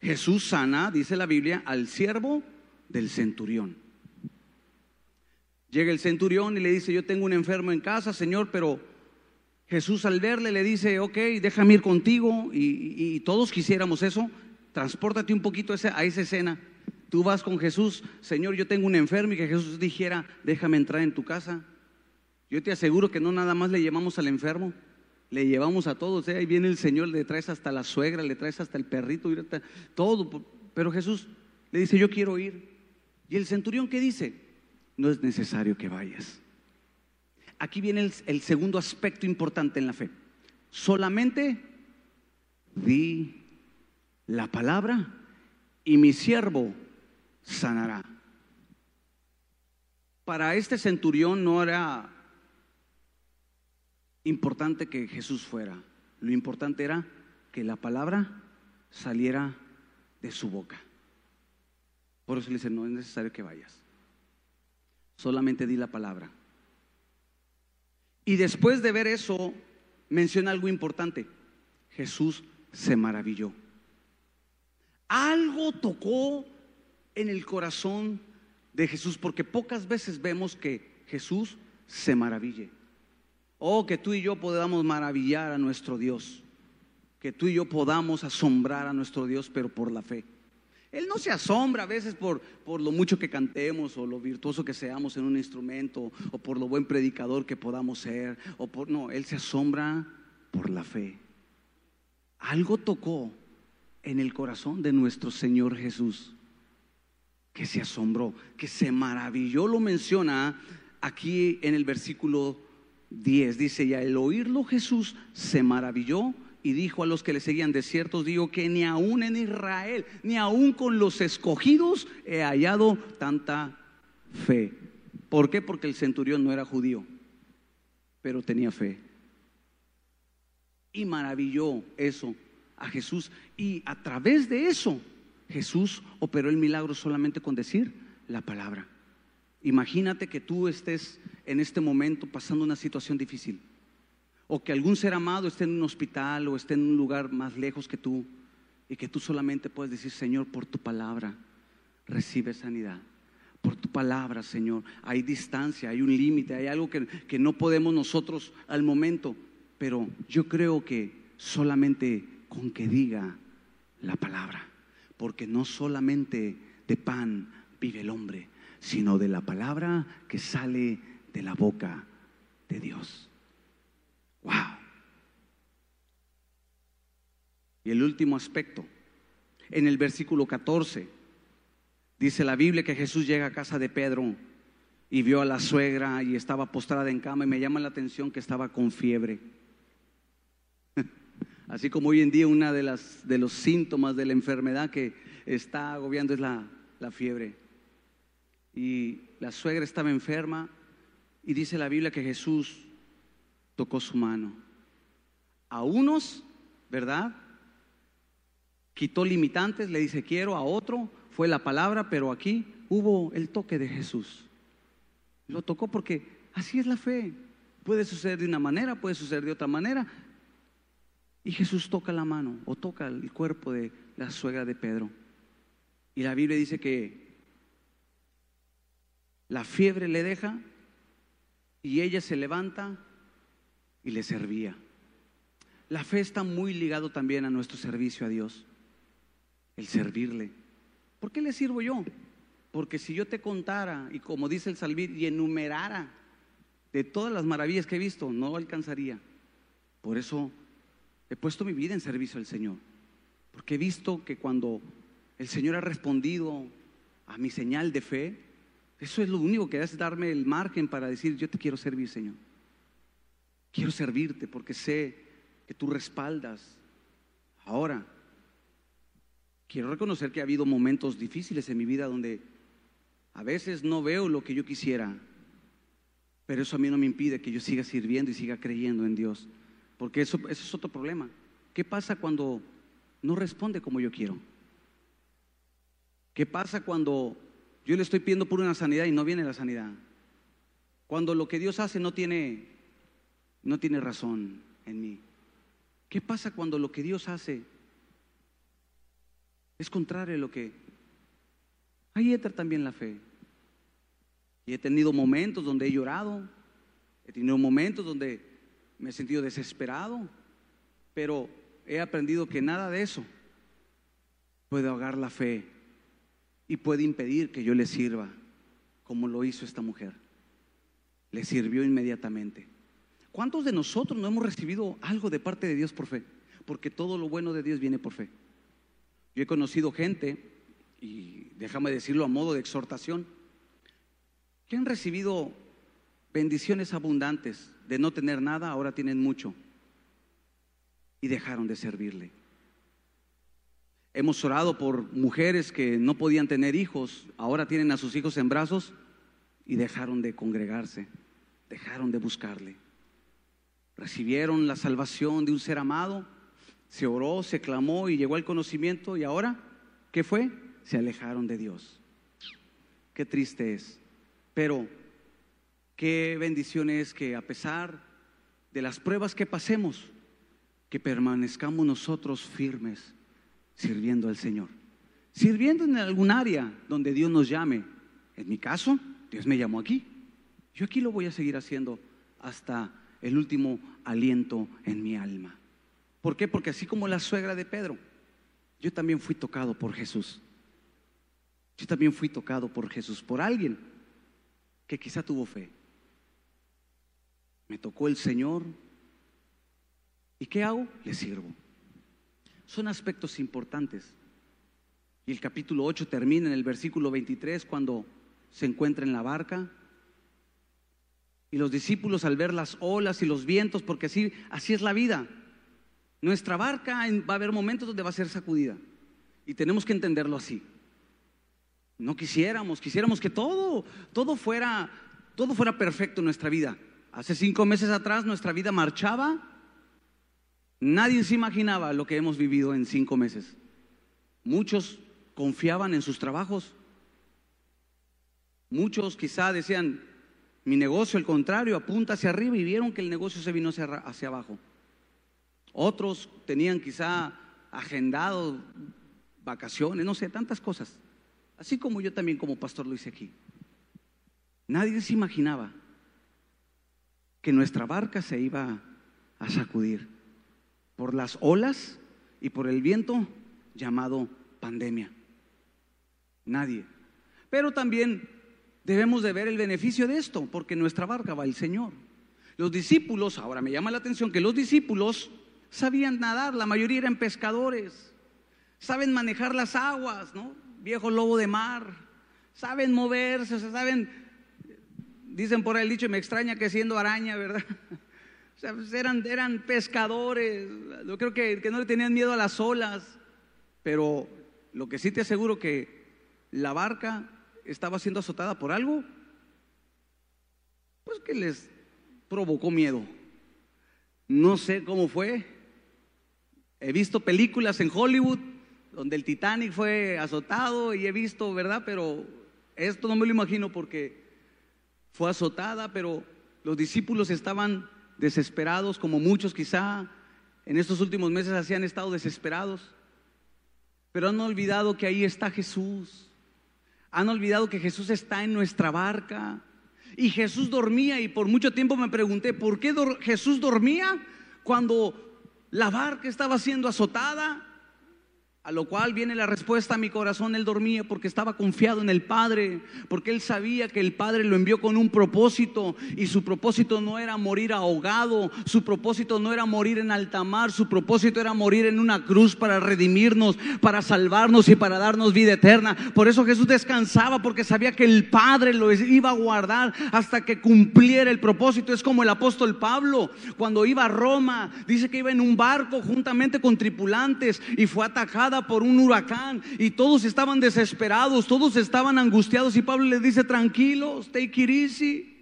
[SPEAKER 1] Jesús sana, dice la Biblia, al siervo del centurión. Llega el centurión y le dice, yo tengo un enfermo en casa, Señor, pero Jesús al verle le dice, ok, déjame ir contigo y, todos quisiéramos eso, transpórtate un poquito a esa, escena. Tú vas con Jesús, Señor, yo tengo un enfermo y que Jesús dijera, déjame entrar en tu casa. Yo te aseguro que no nada más le llevamos al enfermo, le llevamos a todos. ¿eh? Ahí viene el Señor, le traes hasta la suegra, le traes hasta el perrito, todo. Pero Jesús le dice, yo quiero ir. ¿Y el centurión qué dice? No es necesario que vayas aquí viene el, segundo aspecto importante en la fe. Solamente di la palabra y mi siervo sanará. Para este centurión no era importante que Jesús fuera. Lo importante era que la palabra saliera de su boca. Por eso le dice, no es necesario que vayas. Solamente di la palabra. Y después de ver eso, menciona algo importante. Jesús se maravilló. Algo tocó en el corazón de Jesús, porque pocas veces vemos que Jesús se maraville. Oh, que tú y yo podamos maravillar a nuestro Dios, que tú y yo podamos asombrar a nuestro Dios, pero por la fe. Él no se asombra a veces por, por, lo mucho que cantemos o lo virtuoso que seamos en un instrumento o por lo buen predicador que podamos ser o por no, él se asombra por la fe. Algo tocó en el corazón de nuestro Señor Jesús que se asombró, que se maravilló, lo menciona aquí en el versículo 10. Dice, ya el oírlo Jesús se maravilló y dijo a los que le seguían, de ciertos digo que ni aún en Israel, ni aún con los escogidos he hallado tanta fe. ¿Por qué? Porque el centurión no era judío, pero tenía fe. Y maravilló eso a Jesús. Y a través de eso, Jesús operó el milagro solamente con decir la palabra. Imagínate que tú estés en este momento pasando una situación difícil o que algún ser amado esté en un hospital o esté en un lugar más lejos que tú y que tú solamente puedes decir, Señor, por tu palabra recibe sanidad. Por tu palabra, Señor. Hay distancia, hay un límite, hay algo que, que no podemos nosotros al momento, pero yo creo que solamente con que diga la palabra, porque no solamente de pan vive el hombre, sino de la palabra que sale de la boca de Dios. Wow. Y el último aspecto, en el versículo 14, dice la Biblia que Jesús llega a casa de Pedro y vio a la suegra y estaba postrada en cama y me llama la atención que estaba con fiebre. Así como hoy en día una de, las, de los síntomas de la enfermedad que está agobiando es la, la fiebre. Y la suegra estaba enferma y dice la Biblia que Jesús tocó su mano. A unos, ¿verdad? Quitó limitantes, le dice quiero, a otro fue la palabra, pero aquí hubo el toque de Jesús. Lo tocó porque así es la fe. Puede suceder de una manera, puede suceder de otra manera. Y Jesús toca la mano o toca el cuerpo de la suegra de Pedro. Y la Biblia dice que la fiebre le deja y ella se levanta y le servía. La fe está muy ligado también a nuestro servicio a Dios, el servirle. ¿Por qué le sirvo yo? Porque si yo te contara y como dice el Salvir y enumerara de todas las maravillas que he visto, no alcanzaría. Por eso he puesto mi vida en servicio al Señor. Porque he visto que cuando el Señor ha respondido a mi señal de fe, eso es lo único que hace darme el margen para decir, yo te quiero servir, Señor. Quiero servirte porque sé que tú respaldas. Ahora, quiero reconocer que ha habido momentos difíciles en mi vida donde a veces no veo lo que yo quisiera, Pero eso a mí no me impide que yo siga sirviendo y siga creyendo en Dios. Porque eso, eso es otro problema. ¿Qué pasa cuando no responde como yo quiero? ¿Qué pasa cuando yo le estoy pidiendo por una sanidad y no viene la sanidad? Cuando lo que Dios hace no tiene, no tiene razón en mí. ¿Qué pasa cuando lo que Dios hace es contrario a lo que... Ahí entra también la fe. Y he tenido momentos donde he llorado, he tenido momentos donde me he sentido desesperado, pero he aprendido que nada de eso puede ahogar la fe y puede impedir que yo le sirva como lo hizo esta mujer. Le sirvió inmediatamente. ¿Cuántos de nosotros no hemos recibido algo de parte de Dios por fe? Porque todo lo bueno de Dios viene por fe. Yo he conocido gente, y déjame decirlo a modo de exhortación, que han recibido bendiciones abundantes de no tener nada, ahora tienen mucho y dejaron de servirle. Hemos orado por mujeres que no podían tener hijos, ahora tienen a sus hijos en brazos y dejaron de congregarse, dejaron de buscarle. Recibieron la salvación de un ser amado, se oró, se clamó y llegó al conocimiento y ahora, ¿qué fue? Se alejaron de Dios. Qué triste es. Pero qué bendición es que a pesar de las pruebas que pasemos, que permanezcamos nosotros firmes sirviendo al Señor. Sirviendo en algún área donde Dios nos llame. En mi caso, Dios me llamó aquí. Yo aquí lo voy a seguir haciendo hasta el último aliento en mi alma. ¿Por qué? Porque así como la suegra de Pedro, yo también fui tocado por Jesús. Yo también fui tocado por Jesús, por alguien que quizá tuvo fe. Me tocó el Señor, ¿Y qué hago? Le sirvo. Son aspectos importantes. Y el capítulo 8 termina en el versículo 23 cuando se encuentra en la barca. Y los discípulos al ver las olas y los vientos, porque así, así es la vida. Nuestra barca va a haber momentos donde va a ser sacudida. Y tenemos que entenderlo así. No quisiéramos, quisiéramos que todo, todo fuera, todo fuera perfecto en nuestra vida. Hace cinco meses atrás nuestra vida marchaba Nadie se imaginaba lo que hemos vivido en cinco meses. Muchos confiaban en sus trabajos. Muchos quizá decían, mi negocio, al contrario, apunta hacia arriba y vieron que el negocio se vino hacia, abajo. Otros tenían quizá agendado vacaciones, no sé, tantas cosas. Así como yo también como pastor lo hice aquí. Nadie se imaginaba que nuestra barca se iba a sacudir por las olas y por el viento llamado pandemia. Nadie. Pero también debemos de ver el beneficio de esto, porque nuestra barca va el Señor. Los discípulos, ahora me llama la atención que los discípulos sabían nadar, la mayoría eran pescadores, saben manejar las aguas, ¿no? Viejo lobo de mar, saben moverse, saben, dicen por ahí el dicho, me extraña que siendo araña, ¿verdad? Pues, eran, eran pescadores, yo creo que, que no le tenían miedo a las olas, pero lo que sí te aseguro que la barca estaba siendo azotada por algo, pues que les provocó miedo. No sé cómo fue. He visto películas en Hollywood donde el Titanic fue azotado y he visto, ¿verdad? Pero esto no me lo imagino porque fue azotada, pero los discípulos estaban desesperados, como muchos quizá en estos últimos meses así han estado desesperados, pero han olvidado que ahí está Jesús. Han olvidado que Jesús está en nuestra barca. Y Jesús dormía y por mucho tiempo me pregunté, ¿por qué Jesús dormía cuando la barca estaba siendo azotada? A lo cual viene la respuesta a mi corazón, él dormía porque estaba confiado en el Padre, porque él sabía que el Padre lo envió con un propósito y su propósito no era morir ahogado, su propósito no era morir en alta mar, su propósito era morir en una cruz para redimirnos, para salvarnos y para darnos vida eterna. Por eso Jesús descansaba porque sabía que el Padre lo iba a guardar hasta que cumpliera el propósito. Es como el apóstol Pablo cuando iba a Roma, dice que iba en un barco juntamente con tripulantes y fue atacada por un huracán y todos estaban desesperados, todos estaban angustiados y Pablo le dice, tranquilos, take it.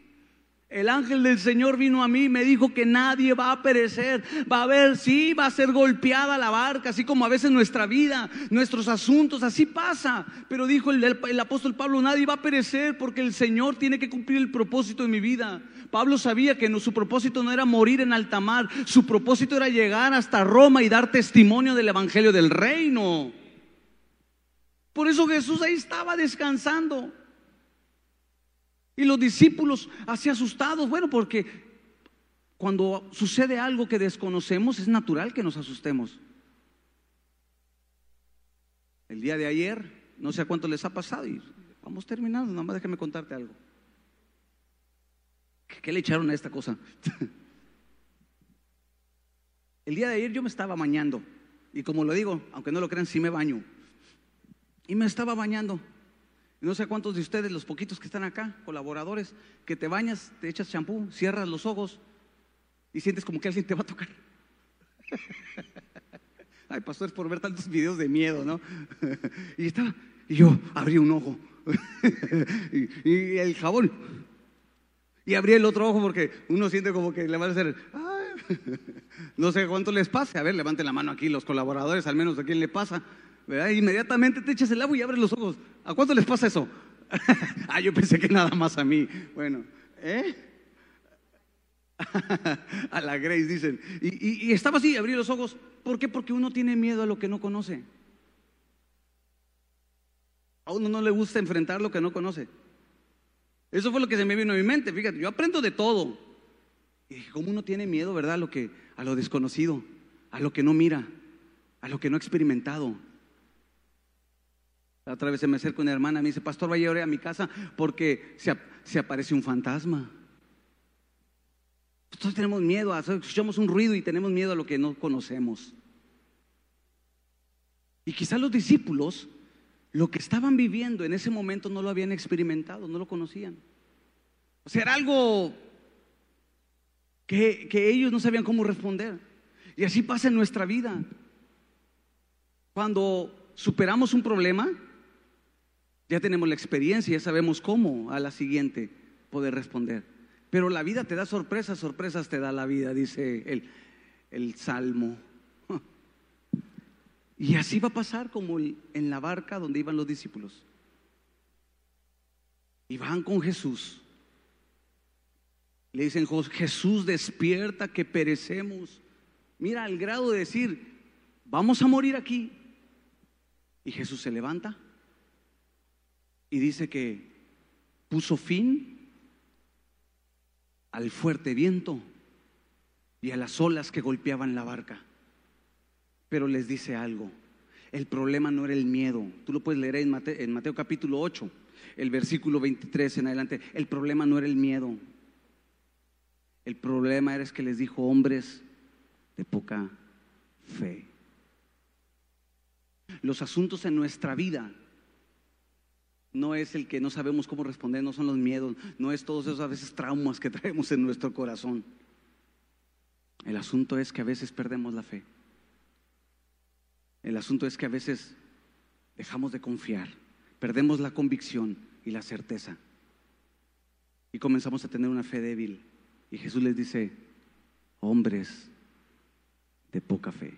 [SPEAKER 1] El ángel del Señor vino a mí y me dijo que nadie va a perecer. Va a haber, sí, va a ser golpeada la barca, así como a veces nuestra vida, nuestros asuntos, así pasa. Pero dijo el, apóstol Pablo, nadie va a perecer porque el Señor tiene que cumplir el propósito de mi vida. Pablo sabía que su propósito no era morir en alta mar, su propósito era llegar hasta Roma y dar testimonio del Evangelio del Reino. Por eso Jesús ahí estaba descansando. Y los discípulos así asustados, bueno, porque cuando sucede algo que desconocemos es natural que nos asustemos. El día de ayer, no sé a cuánto les ha pasado y vamos terminando, nada más déjame contarte algo. ¿Qué le echaron a esta cosa? El día de ayer yo me estaba bañando y como lo digo, aunque no lo crean, sí me baño. Y me estaba bañando no sé cuántos de ustedes, los poquitos que están acá, colaboradores, que te bañas, te echas champú, cierras los ojos y sientes como que alguien te va a tocar. Ay, pastor, es por ver tantos videos de miedo, ¿no? y estaba, y yo abrí un ojo y, el jabón. Y abrí el otro ojo porque uno siente como que le va a hacer, no sé cuánto les pase. A ver, levanten la mano aquí los colaboradores, al menos a quién le pasa. Inmediatamente te echas el agua y abres los ojos. ¿A cuánto les pasa eso? ah, yo pensé que nada más a mí. Bueno, ¿eh? a la Grace dicen. Y, estaba así, abrí los ojos. ¿Por qué? Porque uno tiene miedo a lo que no conoce. A uno no le gusta enfrentar lo que no conoce. Eso fue lo que se me vino a mi mente. Fíjate, yo aprendo de todo. Y dije, ¿cómo uno tiene miedo, verdad? A lo, a desconocido, a lo que no mira, a lo que no ha experimentado. La otra vez se me acerca una hermana y me dice, pastor, vaya a mi casa porque se, aparece un fantasma. Nosotros tenemos miedo, escuchamos un ruido y tenemos miedo a lo que no conocemos. Y quizás los discípulos, lo que estaban viviendo en ese momento no lo habían experimentado, no lo conocían. O sea, era algo que, que ellos no sabían cómo responder. Y así pasa en nuestra vida. Cuando superamos un problema, ya tenemos la experiencia, ya sabemos cómo a la siguiente poder responder. Pero la vida te da sorpresas, sorpresas te da la vida, dice el, el Salmo. Y así va a pasar como en la barca donde iban los discípulos. Y van con Jesús. Le dicen, Jesús despierta que perecemos. Mira, al grado de decir, vamos a morir aquí. Y Jesús se levanta y dice que puso fin al fuerte viento y a las olas que golpeaban la barca. Pero les dice algo, el problema no era el miedo, tú lo puedes leer en Mateo, en Mateo capítulo 8, el versículo 23 en adelante, el problema no era el miedo, el problema era que les dijo hombres de poca fe. Los asuntos en nuestra vida no es el que no sabemos cómo responder, no son los miedos, no es todos esos a veces traumas que traemos en nuestro corazón. El asunto es que a veces perdemos la fe. El asunto es que a veces dejamos de confiar, perdemos la convicción y la certeza. Y comenzamos a tener una fe débil. Y Jesús les dice, hombres de poca fe.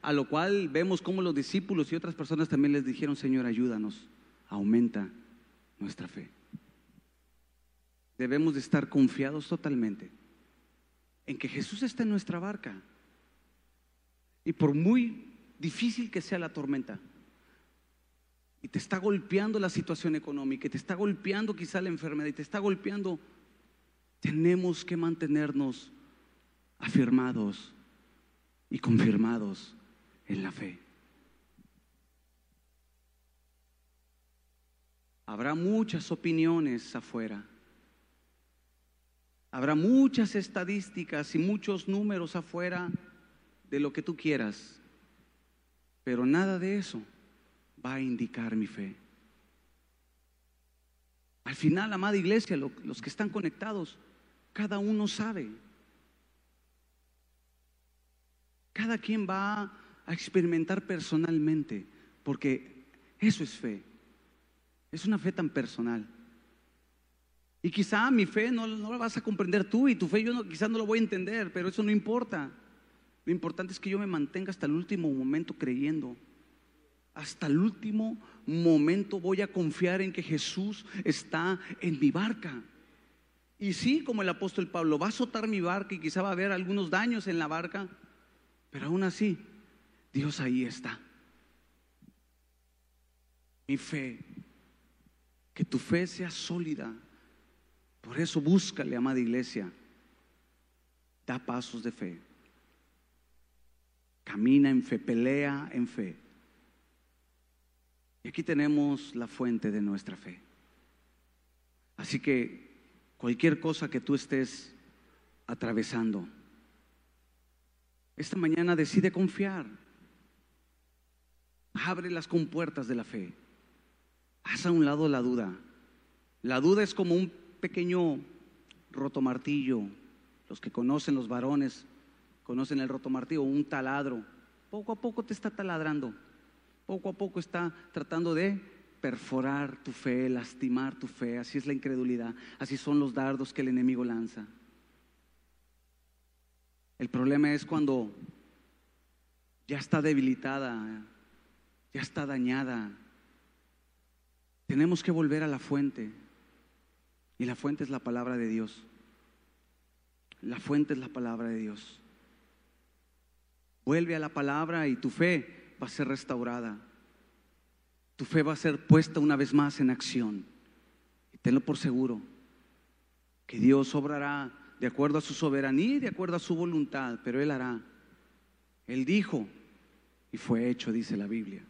[SPEAKER 1] A lo cual vemos como los discípulos y otras personas también les dijeron, Señor, ayúdanos, aumenta nuestra fe. Debemos de estar confiados totalmente en que Jesús está en nuestra barca. Y por muy difícil que sea la tormenta, y te está golpeando la situación económica, y te está golpeando quizá la enfermedad, y te está golpeando, tenemos que mantenernos afirmados y confirmados en la fe. Habrá muchas opiniones afuera. Habrá muchas estadísticas y muchos números afuera de lo que tú quieras. Pero nada de eso va a indicar mi fe. Al final, amada iglesia, los que están conectados, cada uno sabe. Cada quien va a experimentar personalmente, porque eso es fe. Es una fe tan personal. Y quizá mi fe no, la vas a comprender tú y tu fe yo no, quizá no lo voy a entender, pero eso no importa. Lo importante es que yo me mantenga hasta el último momento creyendo. Hasta el último momento voy a confiar en que Jesús está en mi barca. Y sí, como el apóstol Pablo, va a azotar mi barca y quizá va a haber algunos daños en la barca, pero aún así, Dios ahí está. Mi fe, que tu fe sea sólida. Por eso búscale, amada iglesia, da pasos de fe. Camina en fe, pelea en fe. Y aquí tenemos la fuente de nuestra fe. Así que cualquier cosa que tú estés atravesando, esta mañana decide confiar. Abre las compuertas de la fe. Haz a un lado la duda. La duda es como un pequeño rotomartillo. Los que conocen los varones conocen el rotomartillo, un taladro. Poco a poco te está taladrando. Poco a poco está tratando de perforar tu fe, lastimar tu fe. Así es la incredulidad. Así son los dardos que el enemigo lanza. El problema es cuando ya está debilitada, ya está dañada. Tenemos que volver a la fuente. Y la fuente es la palabra de Dios. La fuente es la palabra de Dios. Vuelve a la palabra y tu fe va a ser restaurada. Tu fe va a ser puesta una vez más en acción. Y tenlo por seguro que Dios obrará de acuerdo a su soberanía y de acuerdo a su voluntad, pero Él hará. Él dijo y fue hecho, dice la Biblia.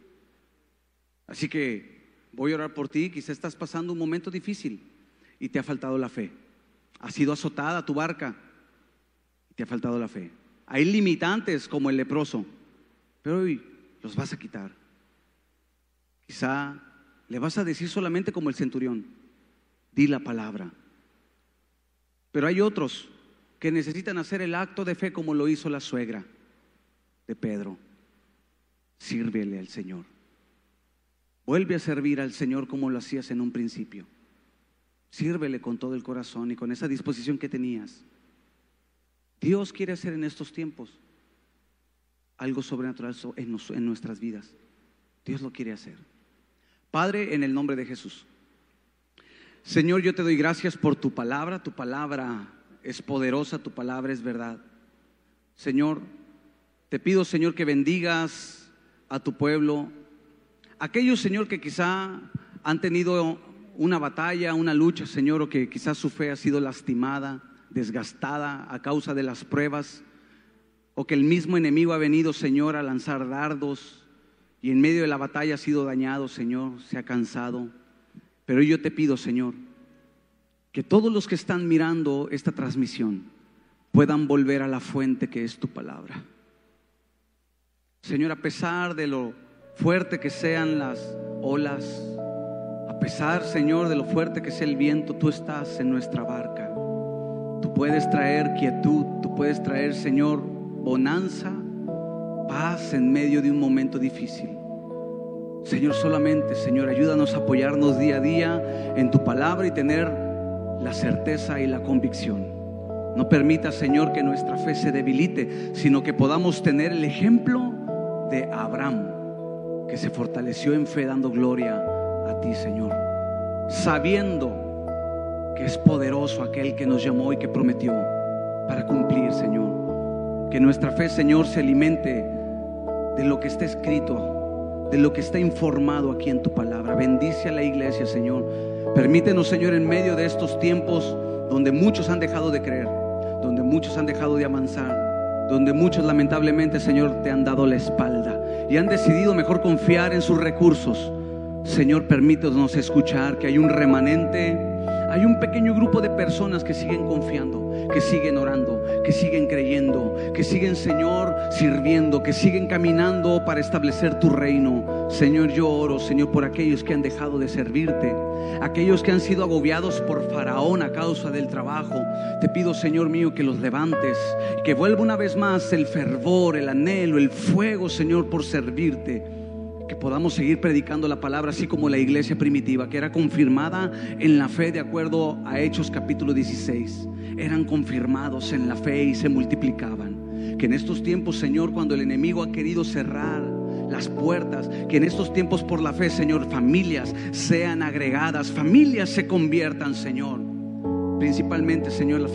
[SPEAKER 1] Así que voy a orar por ti, quizás estás pasando un momento difícil y te ha faltado la fe. Ha sido azotada tu barca y te ha faltado la fe. Hay limitantes como el leproso, pero hoy los vas a quitar. Quizá le vas a decir solamente como el centurión, di la palabra. Pero hay otros que necesitan hacer el acto de fe como lo hizo la suegra de Pedro. Sírvele al Señor. Vuelve a servir al Señor como lo hacías en un principio. Sírvele con todo el corazón y con esa disposición que tenías. Dios quiere hacer en estos tiempos algo sobrenatural en nuestras vidas. Dios lo quiere hacer. Padre, en el nombre de Jesús. Señor, yo te doy gracias por tu palabra. Tu palabra es poderosa, tu palabra es verdad. Señor, te pido, Señor, que bendigas a tu pueblo. Aquellos, Señor, que quizá han tenido una batalla, una lucha, Señor, o que quizás su fe ha sido lastimada, desgastada a causa de las pruebas, o que el mismo enemigo ha venido, Señor, a lanzar dardos y en medio de la batalla ha sido dañado, Señor, se ha cansado. Pero yo te pido, Señor, que todos los que están mirando esta transmisión puedan volver a la fuente que es tu palabra. Señor, a pesar de lo fuerte que sean las olas, a pesar, Señor, de lo fuerte que sea el viento, tú estás en nuestra barca. Tú puedes traer quietud, tú puedes traer, Señor, bonanza, paz en medio de un momento difícil. Señor, solamente, Señor, ayúdanos a apoyarnos día a día en tu palabra y tener la certeza y la convicción. No permita, Señor, que nuestra fe se debilite, sino que podamos tener el ejemplo de Abraham, que se fortaleció en fe dando gloria a ti, Señor, sabiendo que es poderoso aquel que nos llamó y que prometió para cumplir, Señor. Que nuestra fe, Señor, se alimente de lo que está escrito, de lo que está informado aquí en tu palabra. Bendice a la iglesia, Señor. Permítenos, Señor, en medio de estos tiempos donde muchos han dejado de creer, donde muchos han dejado de avanzar, donde muchos lamentablemente, Señor, te han dado la espalda y han decidido mejor confiar en sus recursos. Señor, permítenos escuchar que hay un remanente, hay un pequeño grupo de personas que siguen confiando que siguen orando, que siguen creyendo, que siguen, Señor, sirviendo, que siguen caminando para establecer tu reino. Señor, yo oro, Señor, por aquellos que han dejado de servirte, aquellos que han sido agobiados por Faraón a causa del trabajo. Te pido, Señor mío, que los levantes, que vuelva una vez más el fervor, el anhelo, el fuego, Señor, por servirte que podamos seguir predicando la palabra así como la iglesia primitiva, que era confirmada en la fe de acuerdo a Hechos capítulo 16. Eran confirmados en la fe y se multiplicaban. Que en estos tiempos, Señor, cuando el enemigo ha querido cerrar las puertas, que en estos tiempos por la fe, Señor, familias sean agregadas, familias se conviertan, Señor. Principalmente, Señor, las familias